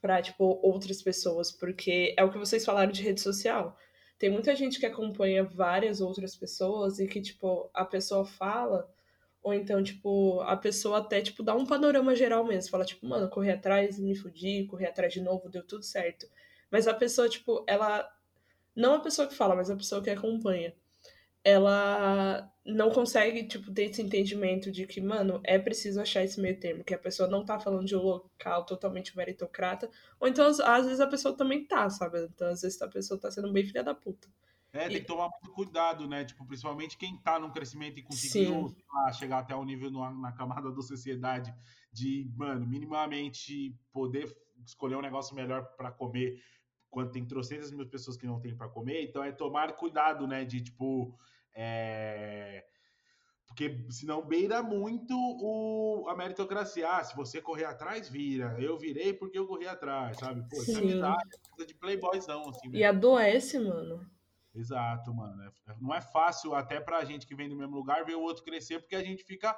Speaker 2: pra, tipo, outras pessoas. Porque é o que vocês falaram de rede social. Tem muita gente que acompanha várias outras pessoas e que, tipo, a pessoa fala ou então, tipo, a pessoa até, tipo, dá um panorama geral mesmo. Fala, tipo, mano, corri atrás, me fudi, corri atrás de novo, deu tudo certo. Mas a pessoa, tipo, ela. Não a pessoa que fala, mas a pessoa que acompanha. Ela não consegue, tipo, ter esse entendimento de que, mano, é preciso achar esse meio termo. Que a pessoa não tá falando de um local totalmente meritocrata. Ou então, às vezes, a pessoa também tá, sabe? Então, às vezes, a pessoa tá sendo bem filha da puta.
Speaker 3: É, tem que tomar muito cuidado, né? Tipo, principalmente quem tá num crescimento e conseguiu lá, chegar até o um nível na, na camada da sociedade de, mano, minimamente poder escolher um negócio melhor para comer quando tem trocentas mil pessoas que não tem para comer. Então é tomar cuidado, né? De tipo. É... Porque senão beira muito o, a meritocracia. Ah, se você correr atrás, vira. Eu virei porque eu corri atrás, sabe? Pô, Sim. amizade é coisa de playboyzão, assim.
Speaker 2: Mesmo. E adoece, mano.
Speaker 3: Exato, mano. É, não é fácil até pra gente que vem do mesmo lugar ver o outro crescer, porque a gente fica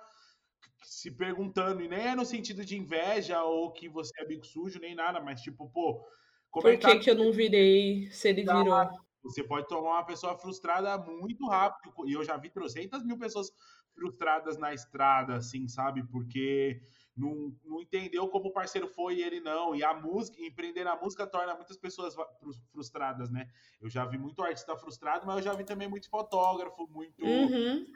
Speaker 3: se perguntando, e nem é no sentido de inveja ou que você é bico sujo, nem nada, mas tipo, pô,
Speaker 2: como Por é que, que eu não virei se ele virou?
Speaker 3: Você pode tomar uma pessoa frustrada muito rápido, e eu já vi trocentas mil pessoas frustradas na estrada, assim, sabe? Porque não, não entendeu como o parceiro foi e ele não. E a música, empreender na música torna muitas pessoas frustradas, né? Eu já vi muito artista frustrado, mas eu já vi também muito fotógrafo, muito
Speaker 2: uhum,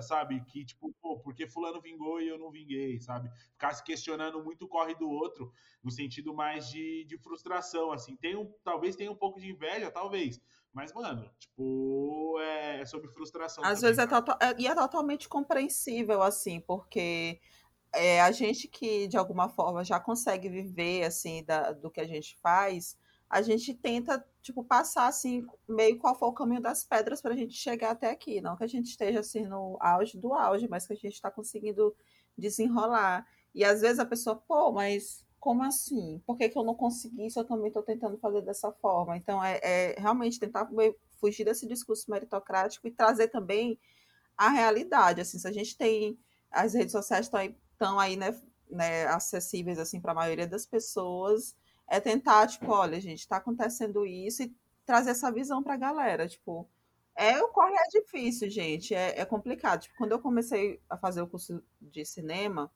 Speaker 3: sabe? Que, tipo, pô, por que fulano vingou e eu não vinguei, sabe? Ficar se questionando muito o corre do outro, no sentido mais de, de frustração, assim. Tem um, talvez tenha um pouco de inveja, talvez. Mas, mano, tipo, é, é sobre frustração.
Speaker 1: Às também, vezes é, total, é, e é totalmente compreensível, assim, porque é, a gente que de alguma forma já consegue viver assim da, do que a gente faz, a gente tenta tipo passar assim meio qual foi o caminho das pedras para a gente chegar até aqui, não que a gente esteja assim no auge do auge, mas que a gente está conseguindo desenrolar. E às vezes a pessoa, pô, mas como assim? Por que, que eu não consegui isso? Eu também estou tentando fazer dessa forma. Então é, é realmente tentar fugir desse discurso meritocrático e trazer também a realidade. Assim, se a gente tem as redes sociais estão aí estão aí, né, né, acessíveis assim para a maioria das pessoas, é tentar, tipo, olha, gente, está acontecendo isso e trazer essa visão para a galera, tipo, é o corre é difícil, gente, é, é, complicado. Tipo, quando eu comecei a fazer o curso de cinema,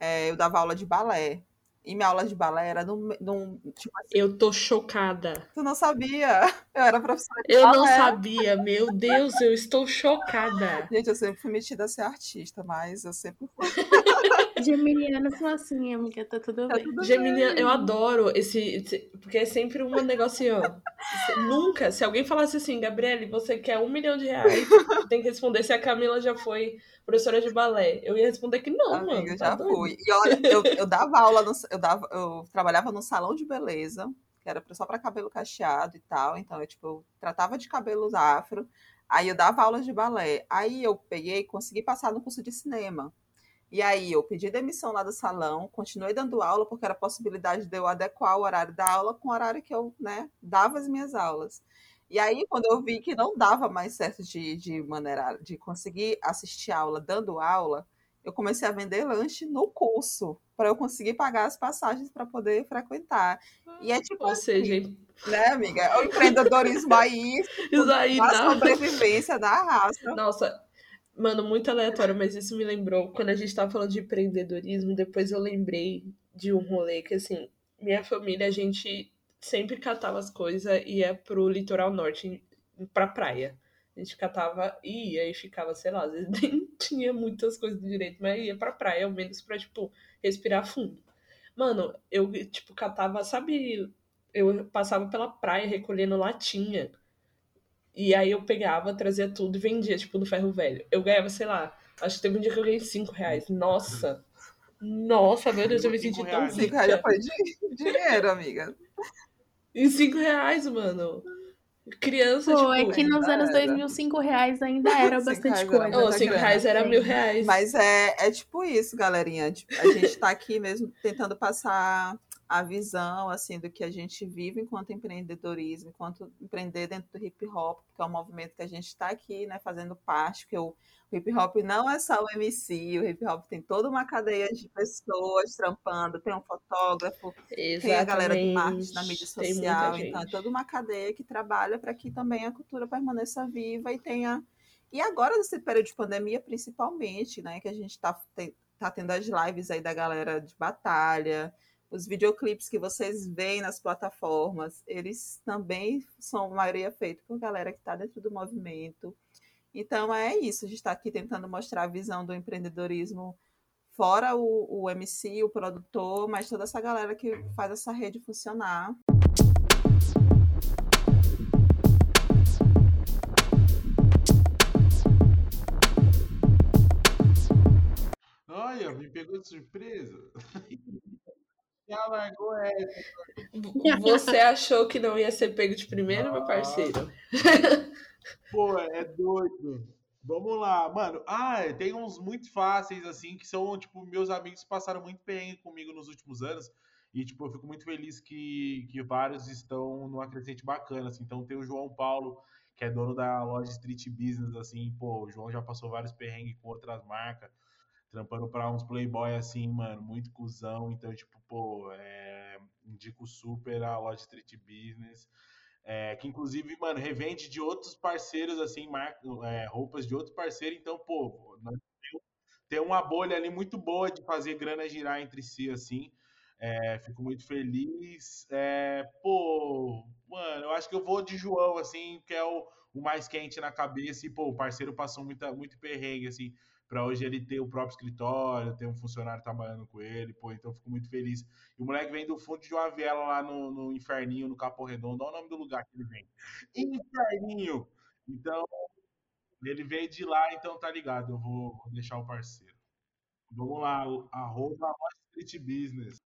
Speaker 1: é, eu dava aula de balé. E minha aula de balé era num. num
Speaker 2: tipo assim, eu tô chocada.
Speaker 1: Tu não sabia? Eu era professora de
Speaker 2: Eu
Speaker 1: balé.
Speaker 2: não sabia, meu Deus, eu estou chocada.
Speaker 1: Gente, eu sempre fui metida a ser artista, mas eu sempre fui.
Speaker 4: Geminianos são assim, amiga, tá tudo tá bem. Tudo
Speaker 2: Geminiano, eu adoro esse, esse, Porque é sempre um negocinho. Nunca, se alguém falasse assim, Gabriele, você quer um milhão de reais, tem que responder se a Camila já foi professora de balé. Eu ia responder que não, Amiga, mano.
Speaker 1: Tá já doido. fui. E olha, eu, eu dava aula, no, eu, dava, eu trabalhava no salão de beleza, que era só para cabelo cacheado e tal. Então, eu, tipo, eu tratava de cabelos afro. Aí eu dava aulas de balé. Aí eu peguei e consegui passar no curso de cinema. E aí eu pedi demissão lá do salão, continuei dando aula, porque era a possibilidade de eu adequar o horário da aula com o horário que eu né, dava as minhas aulas. E aí, quando eu vi que não dava mais certo de, de maneira de conseguir assistir aula dando aula, eu comecei a vender lanche no curso para eu conseguir pagar as passagens para poder frequentar. E é tipo
Speaker 2: Ou assim, seja,
Speaker 1: né, amiga? O empreendedorismo aí,
Speaker 2: isso aí
Speaker 1: a sobrevivência da raça.
Speaker 2: Nossa, mano, muito aleatório, mas isso me lembrou quando a gente estava falando de empreendedorismo, depois eu lembrei de um rolê que assim, minha família a gente sempre catava as coisas e ia pro litoral norte, pra praia. A gente catava e ia e ficava, sei lá, às vezes nem tinha muitas coisas direito, mas ia pra praia, ao menos pra, tipo, respirar fundo. Mano, eu, tipo, catava, sabe, eu passava pela praia recolhendo latinha. E aí eu pegava, trazia tudo e vendia, tipo, no ferro velho. Eu ganhava, sei lá, acho que teve um dia que eu ganhei 5 reais. Nossa! Nossa, meu Deus, eu me senti tão rica. 5
Speaker 1: reais já foi dinheiro, amiga.
Speaker 2: Em 5 reais, mano. Criança, Pô,
Speaker 4: tipo... é que nos anos 2000, 5 reais ainda era bastante coisa.
Speaker 2: Ou 5 reais era mil reais.
Speaker 1: Mas é, é tipo isso, galerinha. Tipo, a gente tá aqui mesmo tentando passar a visão, assim, do que a gente vive enquanto empreendedorismo, enquanto empreender dentro do hip hop, que é um movimento que a gente está aqui, né, fazendo parte, que eu o hip hop não é só o MC, o hip hop tem toda uma cadeia de pessoas trampando, tem um fotógrafo, Exatamente. tem a galera de marketing na mídia social, então é toda uma cadeia que trabalha para que também a cultura permaneça viva e tenha. E agora, nesse período de pandemia, principalmente, né, que a gente está tá tendo as lives aí da galera de batalha, os videoclipes que vocês veem nas plataformas, eles também são, a maioria, feitos por galera que está dentro do movimento. Então, é isso. A gente está aqui tentando mostrar a visão do empreendedorismo fora o, o MC, o produtor, mas toda essa galera que faz essa rede funcionar.
Speaker 3: Olha, me pegou de surpresa. Já largou essa.
Speaker 2: Você achou que não ia ser pego de primeiro, meu parceiro?
Speaker 3: Pô, é doido. Vamos lá, mano. Ah, tem uns muito fáceis, assim, que são, tipo, meus amigos passaram muito bem comigo nos últimos anos. E, tipo, eu fico muito feliz que, que vários estão numa crescente bacana, assim. Então, tem o João Paulo, que é dono da loja Street Business, assim. Pô, o João já passou vários perrengues com outras marcas, trampando para uns playboy, assim, mano, muito cuzão. Então, tipo, pô, é, indico super a loja Street Business. É, que inclusive, mano, revende de outros parceiros, assim, marca, é, roupas de outro parceiro. Então, pô, tem, tem uma bolha ali muito boa de fazer grana girar entre si, assim. É, fico muito feliz. É, pô, mano, eu acho que eu vou de João, assim, que é o, o mais quente na cabeça. E, pô, o parceiro passou muita, muito perrengue, assim, para hoje ele ter o próprio escritório, ter um funcionário trabalhando com ele, pô, então eu fico muito feliz. E o moleque vem do fundo de uma viela lá no, no Inferninho, no Capô Redondo, olha o nome do lugar que ele vem. Inferninho! Então, ele veio de lá, então tá ligado, eu vou deixar o parceiro. Vamos lá, arroba Street Business.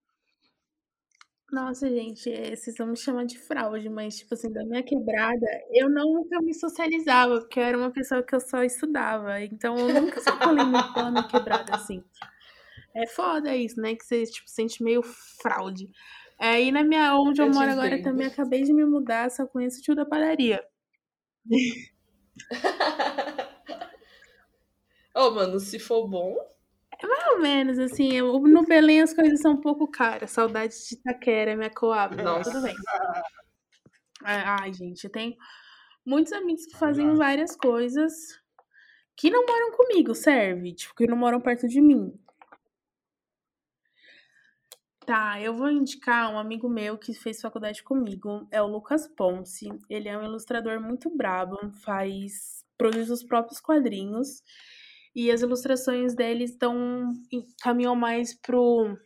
Speaker 4: Nossa, gente, é, vocês vão me chamar de fraude, mas, tipo assim, da minha quebrada, eu nunca me socializava, porque eu era uma pessoa que eu só estudava. Então, eu nunca circulei muito pela minha quebrada, assim. É foda isso, né? Que você, tipo, sente meio fraude. Aí, na minha, onde eu,
Speaker 2: Eu te
Speaker 4: moro agora,
Speaker 2: entendo.
Speaker 4: também acabei de me mudar, só conheço o tio da padaria.
Speaker 2: Ô, mano, se for bom,
Speaker 4: Mais ou menos, assim, eu- no Belém as coisas são um pouco caras. Saudade de Itaquera, minha coab.
Speaker 2: Nossa.
Speaker 4: Tudo bem. Ai, gente, eu tenho muitos amigos que fazem várias coisas que não moram comigo, serve? Tipo, que não moram perto de mim. Tá, eu vou indicar um amigo meu que fez faculdade comigo, é o Lucas Ponce. Ele é um ilustrador muito brabo, faz, produz os próprios quadrinhos e as ilustrações dele estão caminham mais pro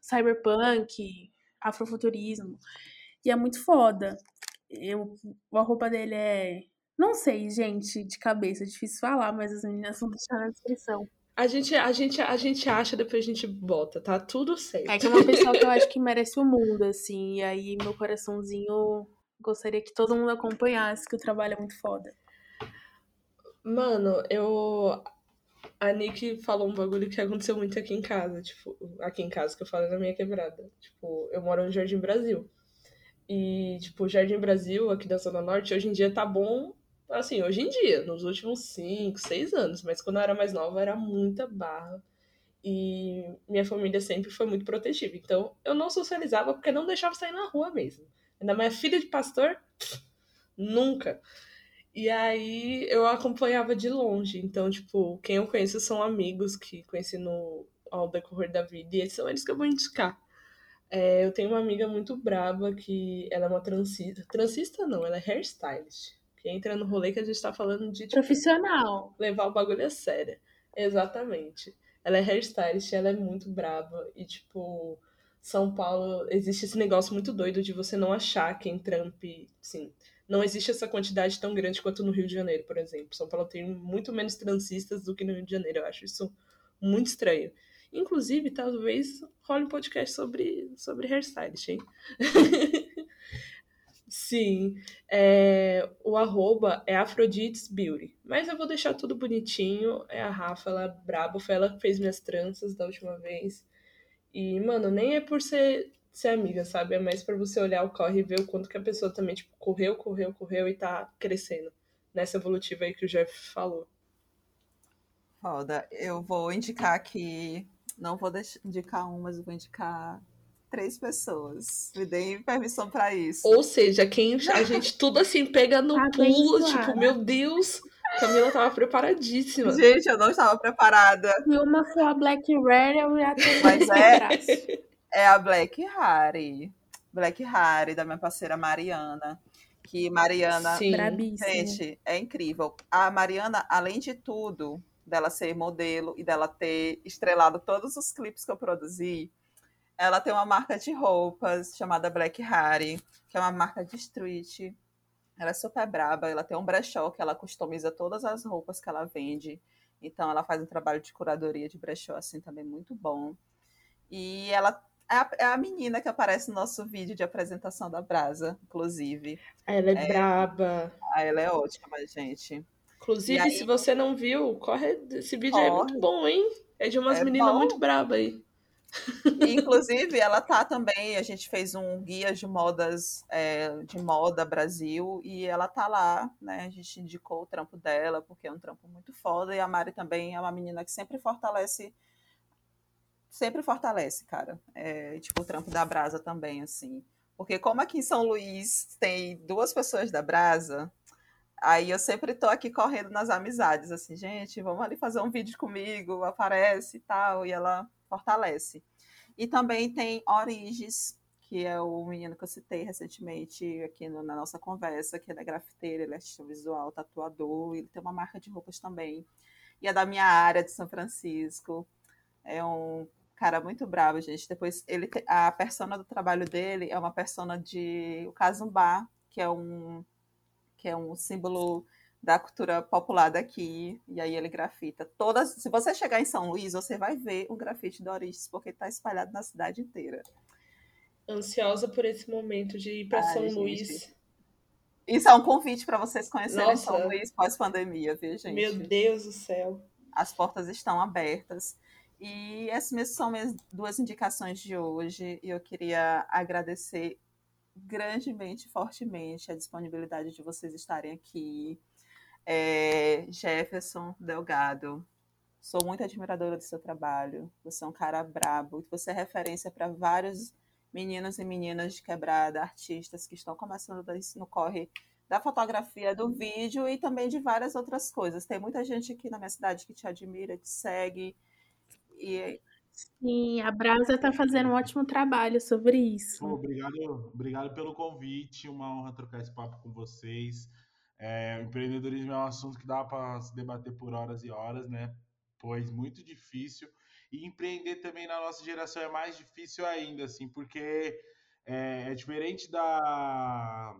Speaker 4: cyberpunk, afrofuturismo. E é muito foda. Eu, a roupa dele é. Não sei, gente, de cabeça, é difícil falar, mas as meninas vão deixar na descrição.
Speaker 2: a gente, a gente, a gente acha, depois a gente bota, tá tudo certo.
Speaker 4: É que é uma pessoa que eu acho que merece o mundo, assim. E aí, meu coraçãozinho gostaria que todo mundo acompanhasse, que o trabalho é muito foda.
Speaker 2: Mano, eu. A Nick falou um bagulho que aconteceu muito aqui em casa. Tipo, aqui em casa, que eu falo na minha quebrada. Tipo, eu moro no Jardim Brasil. E, tipo, o Jardim Brasil, aqui da Zona Norte, hoje em dia tá bom. Assim, hoje em dia, nos últimos 5, 6 anos. Mas quando eu era mais nova, era muita barra. E minha família sempre foi muito protetiva. Então, eu não socializava porque não deixava sair na rua mesmo. Ainda mais filha de pastor, nunca. E aí eu acompanhava de longe. Então, tipo, quem eu conheço são amigos que conheci no, ao decorrer da vida. E esses são eles que eu vou indicar. É, eu tenho uma amiga muito braba que ela é uma transista. Transista não, ela é hairstylist. Que entra no rolê que a gente tá falando de tipo,
Speaker 4: Profissional.
Speaker 2: levar o bagulho a sério. Exatamente. Ela é hairstylist, ela é muito brava. E, tipo, São Paulo, existe esse negócio muito doido de você não achar quem trampe, assim. Não existe essa quantidade tão grande quanto no Rio de Janeiro, por exemplo. São Paulo tem muito menos transistas do que no Rio de Janeiro. Eu acho isso muito estranho. Inclusive, talvez role um podcast sobre, sobre hairstylist, hein? Sim. É, o arroba é Aphrodite's Beauty. Mas eu vou deixar tudo bonitinho. É a Rafa, ela é braba. Foi ela que fez minhas tranças da última vez. E, mano, nem é por ser, ser amiga, sabe? É mais pra você olhar o corre e ver o quanto que a pessoa também, tipo, correu, correu, correu e tá crescendo. Nessa evolutiva aí que o Jeff falou.
Speaker 1: Foda. Eu vou indicar aqui. Não vou indicar um, mas eu vou indicar três pessoas. Me deem permissão pra isso.
Speaker 2: Ou seja, quem a gente tudo assim pega no
Speaker 4: Tá
Speaker 2: pulo, tipo, meu Deus, Camila tava preparadíssima.
Speaker 1: Gente, eu não estava preparada.
Speaker 4: Se uma for a Black Rare, eu já tenho
Speaker 1: Mas é-. É a Black Harry. Black Harry, da minha parceira Mariana. Que Mariana.
Speaker 2: Sim.
Speaker 4: Brabíssima.
Speaker 1: Gente, é incrível. A Mariana, além de tudo, dela ser modelo e dela ter estrelado todos os clipes que eu produzi, ela tem uma marca de roupas chamada Black Harry, que é uma marca de street. Ela é super braba, ela tem um brechó que ela customiza todas as roupas que ela vende. Então ela faz um trabalho de curadoria de brechó assim também muito bom. E ela é a, é a, menina que aparece no nosso vídeo de apresentação da Brasa, inclusive.
Speaker 2: Ela é, é braba.
Speaker 1: Ah, ela é ótima, gente.
Speaker 2: Inclusive, aí, se você não viu, corre. Esse vídeo corre. é muito bom, hein? É de umas é meninas muito braba aí.
Speaker 1: Inclusive, ela tá também. A gente fez um guia de modas é, de moda Brasil e ela tá lá, né? A gente indicou o trampo dela, porque é um trampo muito foda. E a Mari também é uma menina que sempre fortalece. Sempre fortalece, cara. É, tipo, o trampo da Brasa também, assim. Porque como aqui em São Luís tem duas pessoas da Brasa, aí eu sempre tô aqui correndo nas amizades, assim, gente, vamos ali fazer um vídeo comigo, aparece e tal. E ela fortalece. E também tem Origes, que é o menino que eu citei recentemente aqui no, na nossa conversa, que é da grafiteira, ele é artista visual, tatuador, ele tem uma marca de roupas também. E é da minha área de São Francisco. É um cara muito bravo, gente. Depois ele a persona do trabalho dele é uma persona de o Kazumbá, que é um que é um símbolo da cultura popular daqui, e aí ele grafita todas. Se você chegar em São Luís, você vai ver o grafite do Origens, porque está espalhado na cidade inteira.
Speaker 2: Ansiosa por esse momento de ir para São gente. Luís.
Speaker 1: Isso é um convite para vocês conhecerem Nossa. São Luís pós-pandemia, viu, gente?
Speaker 2: Meu Deus do céu.
Speaker 1: As portas estão abertas. E essas são minhas duas indicações de hoje. E eu queria agradecer grandemente, fortemente a disponibilidade de vocês estarem aqui é, Jefferson Delgado, sou muito admiradora do seu trabalho. Você é um cara brabo. Você é referência para vários meninos e meninas de quebrada, artistas que estão começando no corre da fotografia, do vídeo e também de várias outras coisas. Tem muita gente aqui na minha cidade que te admira, te segue. E...
Speaker 4: Sim, a Brasa está fazendo um ótimo trabalho sobre isso.
Speaker 3: Pô, obrigado, obrigado pelo convite. Uma honra trocar esse papo com vocês. É, o empreendedorismo é um assunto que dá para se debater por horas e horas, né? Pois muito difícil. E empreender também na nossa geração é mais difícil ainda, assim, porque é, é diferente da,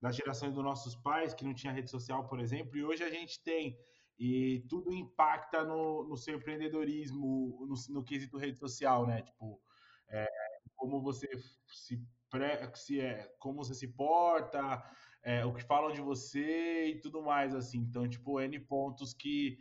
Speaker 3: da geração dos nossos pais, que não tinha rede social, por exemplo, e hoje a gente tem. E tudo impacta no, no seu empreendedorismo, no, no quesito rede social, né? Tipo, é, como você se, pré, se é, como você se porta, é, o que falam de você e tudo mais, assim. Então, tipo, N pontos que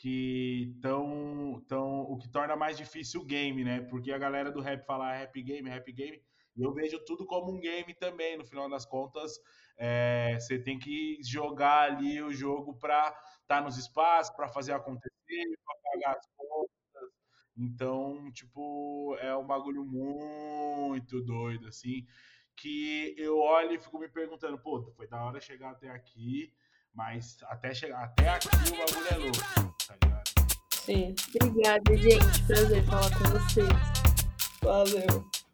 Speaker 3: que tão, tão o que torna mais difícil o game, né? Porque a galera do rap fala ah, rap game, rap game, e eu vejo tudo como um game também. No final das contas, é, você tem que jogar ali o jogo para estar tá nos espaços, para fazer acontecer, para pagar as contas. Então, tipo, é um bagulho muito doido, assim que eu olho e fico me perguntando, pô, foi da hora chegar até aqui, mas até chegar até aqui o bagulho é louco, tá ligado?
Speaker 2: Sim.
Speaker 4: Obrigada, gente. Prazer falar com vocês.
Speaker 2: Valeu.